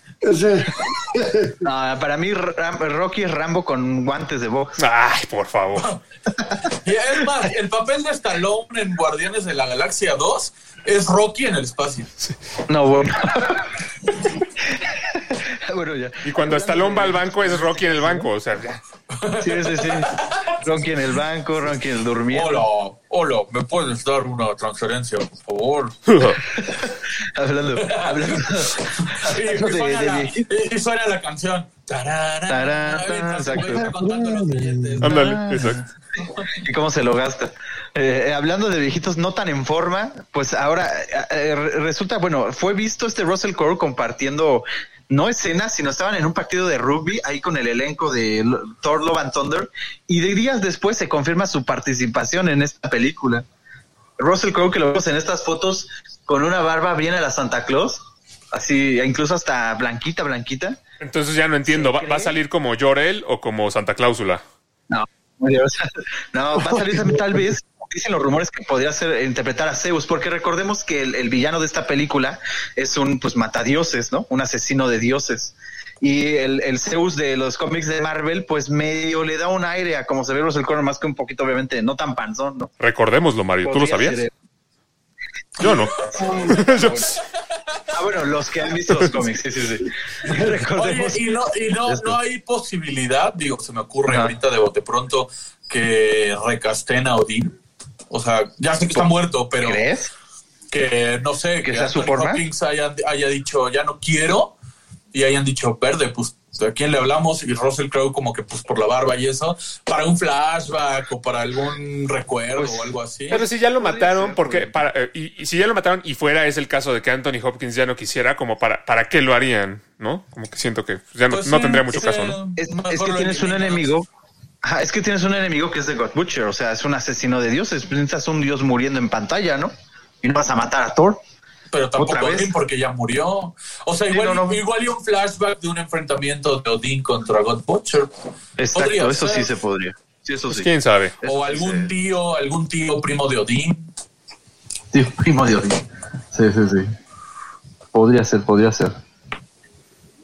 No, para mí Ram- Rocky es Rambo con guantes de box. Ay, por favor. Y es más, el papel de Stallone en Guardianes de la Galaxia 2 es Rocky en el espacio. No, bueno. bueno, ya. Y cuando Stallone va al banco, es Rocky en el banco. O sea, ya. Sí, sí, sí. Rocky en el banco, Rocky en el durmiendo. Hola, hola, ¿me puedes dar una transferencia, por favor? Hablando, hablando. Y, y de- suena, de la, y- suena la canción. Exacto. Ándale, y cómo se lo gasta. Eh, hablando de viejitos no tan en forma, pues ahora eh, eh, re- resulta, bueno, fue visto este Russell Crowe compartiendo no escenas, sino estaban en un partido de rugby ahí con el elenco de Thor Love and Thunder y de días después se confirma su participación en esta película. Russell Crowe que lo vemos en estas fotos con una barba bien a la Santa Claus, así incluso hasta blanquita, blanquita. Entonces ya no entiendo. ¿Va, va a salir como Jorel o como Santa Cláusula? No, no, va a salir también tal vez, dicen los rumores que podría ser interpretar a Zeus, porque recordemos que el, el villano de esta película es un pues matadioses, ¿no? Un asesino de dioses. Y el, el Zeus de los cómics de Marvel, pues medio le da un aire a como se ve Russell Crowe, más que un poquito, obviamente, no tan panzón, ¿no? Recordémoslo, Mario. ¿Tú lo sabías? ser, Yo no. Yo- Ah, bueno, los que han visto los cómics, sí, sí, sí. Oye, Recordemos. y no, y no, no hay posibilidad, digo, se me ocurre Ajá. ahorita de bote pronto que recasten a Odín. O sea, ya sé que está muerto, pero ¿Crees? que no sé, ¿Que que, sea su Anthony forma? Hopkins haya, haya dicho ya no quiero y hayan dicho verde, pues a quién le hablamos y Russell Crowe como que pues por la barba y eso, para un flashback o para algún recuerdo Pues, o algo así. Pero si ya lo mataron, ser, porque para, eh, y, y si ya lo mataron y fuera es el caso de que Anthony Hopkins ya no quisiera, como para, ¿para qué lo harían? ¿No? Como que siento que ya no, Pues no tendría mucho caso, ¿no? Es, que tienes un enemigo. Ajá, es que tienes un enemigo que es The God Butcher, o sea, es un asesino de dioses. Necesitas un dios muriendo en pantalla, ¿no? Y no vas a matar a Thor. pero tampoco ¿Otra vez? Odín porque ya murió. O sea, Sí, igual, no, no. igual y un flashback de un enfrentamiento de Odín contra God Butcher. Exacto, Podría eso ser. sí se podría. Sí, eso Pues sí. quién sabe. O algún tío, algún tío primo de Odín. Sí, primo de Odín. Sí, sí, sí. Podría ser, podría ser.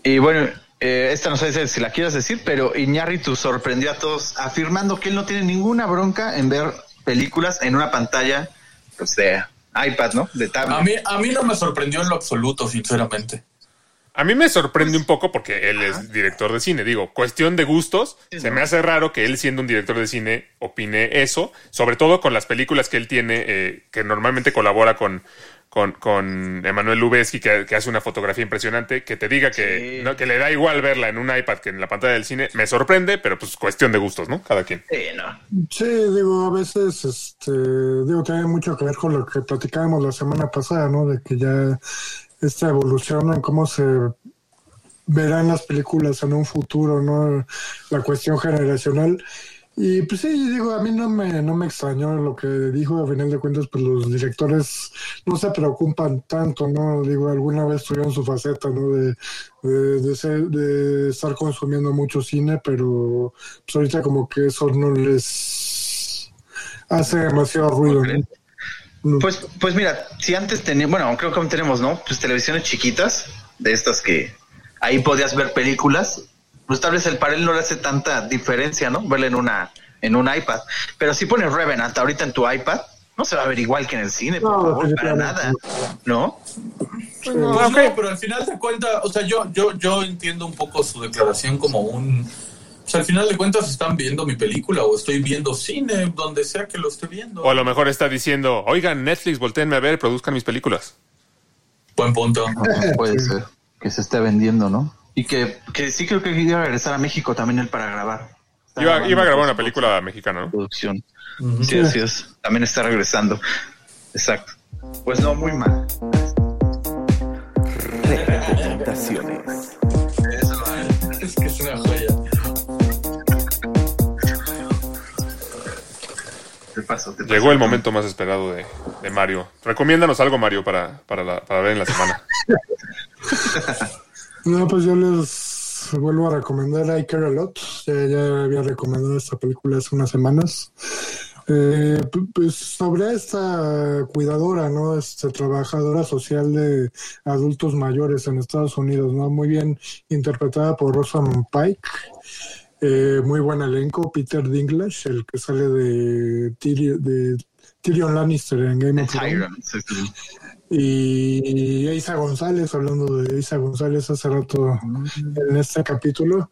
Y bueno, eh, esta no sé si la quieras decir, pero Iñárritu sorprendió a todos afirmando que él no tiene ninguna bronca en ver películas en una pantalla pues, de iPad, ¿no? De tablet. A mí, a mí no me sorprendió en lo absoluto, sinceramente. A mí me sorprende un poco porque él es director de cine. Digo, cuestión de gustos. Sí, se ¿no? me hace raro que él, siendo un director de cine, opine eso. Sobre todo con las películas que él tiene, eh, que normalmente colabora con, con, con Emanuel Lubezki, que, que hace una fotografía impresionante. Que te diga que, Sí. ¿no? que le da igual verla en un iPad que en la pantalla del cine. Me sorprende, pero pues cuestión de gustos, ¿no? Cada quien. Sí, no. Sí, digo, a veces, este, digo, tiene mucho que ver con lo que platicábamos la semana pasada, ¿no? De que ya esta evolución en cómo se verán las películas en un futuro, ¿no? La cuestión generacional. Y pues sí, digo, a mí no me, no me extrañó lo que dijo, a final de cuentas, pues los directores no se preocupan tanto, ¿no? Digo, alguna vez tuvieron su faceta, ¿no? De, de, de ser- de estar consumiendo mucho cine, pero pues ahorita como que eso no les hace demasiado ruido, ¿no? No. Pues, pues mira, si antes teníamos, bueno, creo que aún tenemos, ¿no? Pues televisiones chiquitas, de estas que ahí podías ver películas, pues tal vez el para él no le hace tanta diferencia, ¿no? Verla en una, en un iPad. Pero si pones Revenant ahorita en tu iPad, no se va a ver igual que en el cine, por No, favor, para nada. ¿no? Pues no, pero al final de cuentas, o sea, yo, yo, yo entiendo un poco su declaración como un. O sea, al final de cuentas están viendo mi película o estoy viendo cine, donde sea que lo esté viendo. O a lo mejor está diciendo, oigan, Netflix, volteenme a ver, produzcan mis películas. Buen punto. Puede ser. Que se esté vendiendo, ¿no? Y que, que sí creo que iba a regresar a México también él para grabar. Iba, iba a grabar una película mexicana, ¿no? producción. Sí, así es. También está regresando. Exacto. Pues no, muy mal. Recomendaciones. Es que es una joya. Te paso, te paso. Llegó el momento más esperado de, de Mario. Recomiéndanos algo, Mario, para, para, la- para ver en la semana. No, pues yo les vuelvo a recomendar I Care A Lot. Ya, ya había recomendado esta película hace unas semanas. Eh, pu- pues sobre esta cuidadora, ¿no? Este, trabajadora social de adultos mayores en Estados Unidos, ¿no? Muy bien interpretada por Rosamund Pike. Eh, muy buen elenco. Peter Dinklage, el que sale de, Tyrion- de Tyrion Lannister en Game of Thrones. Y Isa González, hablando de Isa González hace rato en este capítulo.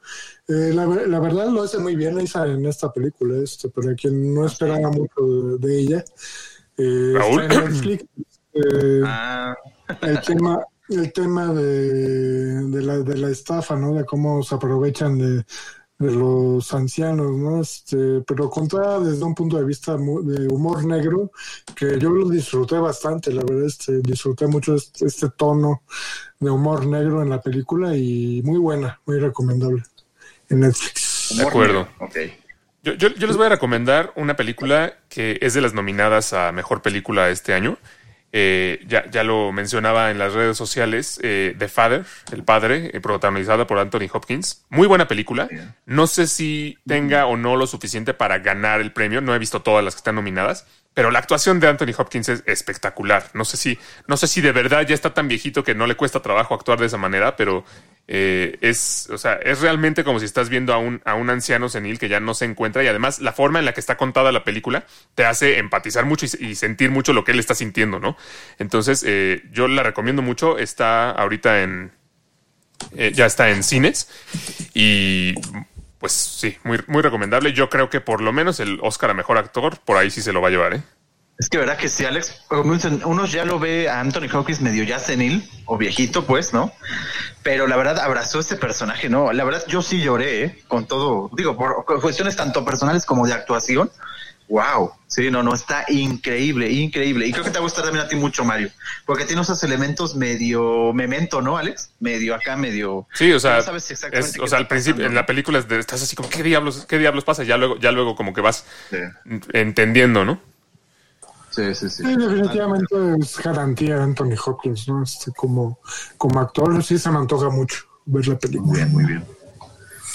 Eh, la, ver- la verdad lo hace muy bien Isa en esta película, este, para quien no esperaba mucho de, de ella. Eh, Raúl. está en Netflix. Eh, Ah, el tema el tema de, de la de la estafa no de cómo se aprovechan de, de los ancianos no este pero contada desde un punto de vista de humor negro que yo lo disfruté bastante la verdad este disfruté mucho este, este tono de humor negro en la película y muy buena muy recomendable en Netflix De acuerdo. Ok. Yo, yo- yo les voy a recomendar una película que es de las nominadas a Mejor Película este año. Eh, ya, ya lo mencionaba en las redes sociales, eh, The Father, El Padre, eh, protagonizada por Anthony Hopkins. Muy buena película. No sé si tenga o no lo suficiente para ganar el premio. No he visto todas las que están nominadas, pero la actuación de Anthony Hopkins es espectacular. No sé si, no sé si de verdad ya está tan viejito que no le cuesta trabajo actuar de esa manera, pero eh, es, o sea, es realmente como si estás viendo a un, a un anciano senil que ya no se encuentra y además la forma en la que está contada la película te hace empatizar mucho y, sentir mucho lo que él está sintiendo, ¿no? Entonces, eh, yo la recomiendo mucho. Está ahorita en, eh, ya está en cines y pues sí, muy, muy recomendable. Yo creo que por lo menos el Oscar a Mejor Actor por ahí sí se lo va a llevar, ¿eh? Es que verdad que sí, Alex, uno ya lo ve a Anthony Hopkins medio ya senil o viejito, pues, ¿no? Pero la verdad abrazó ese personaje, ¿no? La verdad yo sí lloré, ¿eh? Con todo, digo, por cuestiones tanto personales como de actuación. Wow, sí, no, no, está increíble, increíble. Y creo que te va a gustar también a ti mucho, Mario, porque tiene esos elementos medio memento, ¿no, Alex? Medio acá, medio... Sí, o sea, No sabes exactamente es- o sea, al principio, en la película es de- estás así como, ¿qué diablos, qué diablos pasa? Ya luego, ya luego como que vas Sí. entendiendo, ¿no? Sí, sí, sí. Sí, definitivamente es garantía Anthony Hopkins, ¿no? Este, como, como actor, sí se me antoja mucho ver la Muy película. bien, muy bien.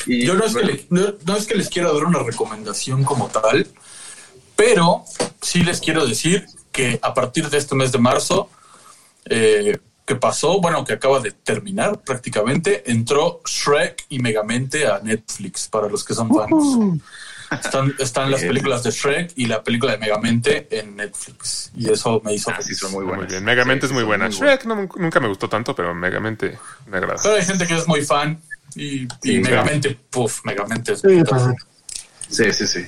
Y, Yo no es, bueno, que le- no, no es que les quiera dar una recomendación como tal, pero sí les quiero decir que a partir de este mes de marzo, eh, que pasó, bueno, que acaba de terminar prácticamente, entró Shrek y Megamente a Netflix para los que son fans. Están, están las películas de Shrek y la película de Megamente en Netflix. Y eso me hizo ah, sí, feliz. son muy Muy buenas. bien. Megamente Sí, es muy buena. Shrek no- nunca me gustó tanto, pero Megamente me agrada. Pero hay gente que es muy fan y, y Sí, Megamente, puff, Megamente es. Sí, sí, sí.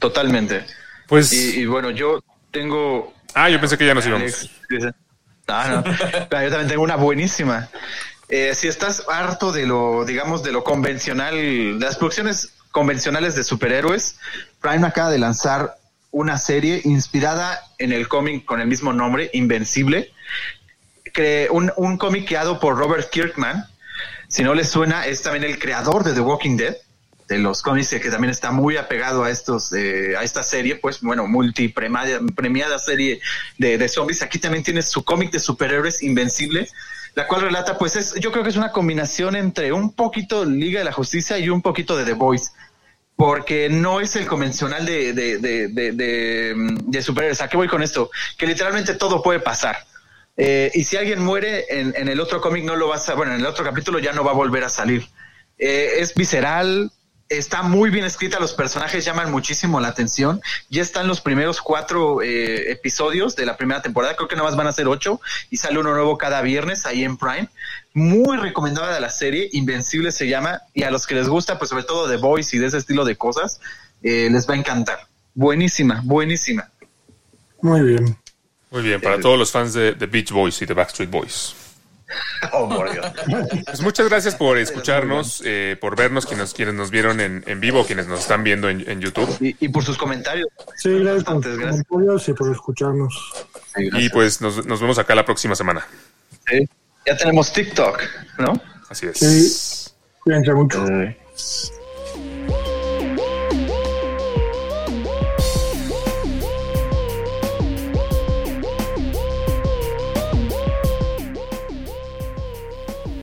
Totalmente. Pues. Y, y bueno, yo tengo Ah, yo pensé que ya nos íbamos. Dice, No, no. Pero yo también tengo una buenísima. Eh, si estás harto de lo, digamos, de lo convencional, de las producciones convencionales de superhéroes, Prime acaba de lanzar una serie inspirada en el cómic con el mismo nombre, Invencible. Cre- un, un cómic creado por Robert Kirkman. Si no les suena, es también el creador de The Walking Dead, de los cómics que también está muy apegado a estos, eh, a esta serie, pues bueno, multipremiada premiada serie de, de zombies. Aquí también tienes su cómic de superhéroes Invencible, la cual relata, pues es, yo creo que es una combinación entre un poquito Liga de la Justicia y un poquito de The Voice porque no es el convencional de, de, de superhéroes. ¿A qué voy con esto? Que literalmente todo puede pasar. Eh, y si alguien muere en, en el otro cómic, no lo vas a, bueno, en el otro capítulo ya no va a volver a salir. Eh, es visceral, está muy bien escrita, los personajes llaman muchísimo la atención. Ya están los primeros cuatro eh, episodios de la primera temporada, creo que nada más van a ser ocho y sale uno nuevo cada viernes ahí en Prime. Muy recomendada la serie, Invencible se llama, y a los que les gusta, pues sobre todo The Voice y de ese estilo de cosas, eh, les va a encantar. Buenísima, buenísima. Muy bien. Muy bien, para todos los fans de, de Beach Boys y de Backstreet Boys. Oh, por Dios. Pues muchas gracias por escucharnos, eh, por vernos, quienes, quienes nos vieron en, en vivo, quienes nos están viendo en, en YouTube. Y, y por sus comentarios. Sí, gracias por sus gracias. comentarios y por escucharnos. Sí, Y pues nos, nos vemos acá la próxima semana. Sí. Ya tenemos TikTok, ¿no? Así es. Sí. Cuídense mucho. Eh,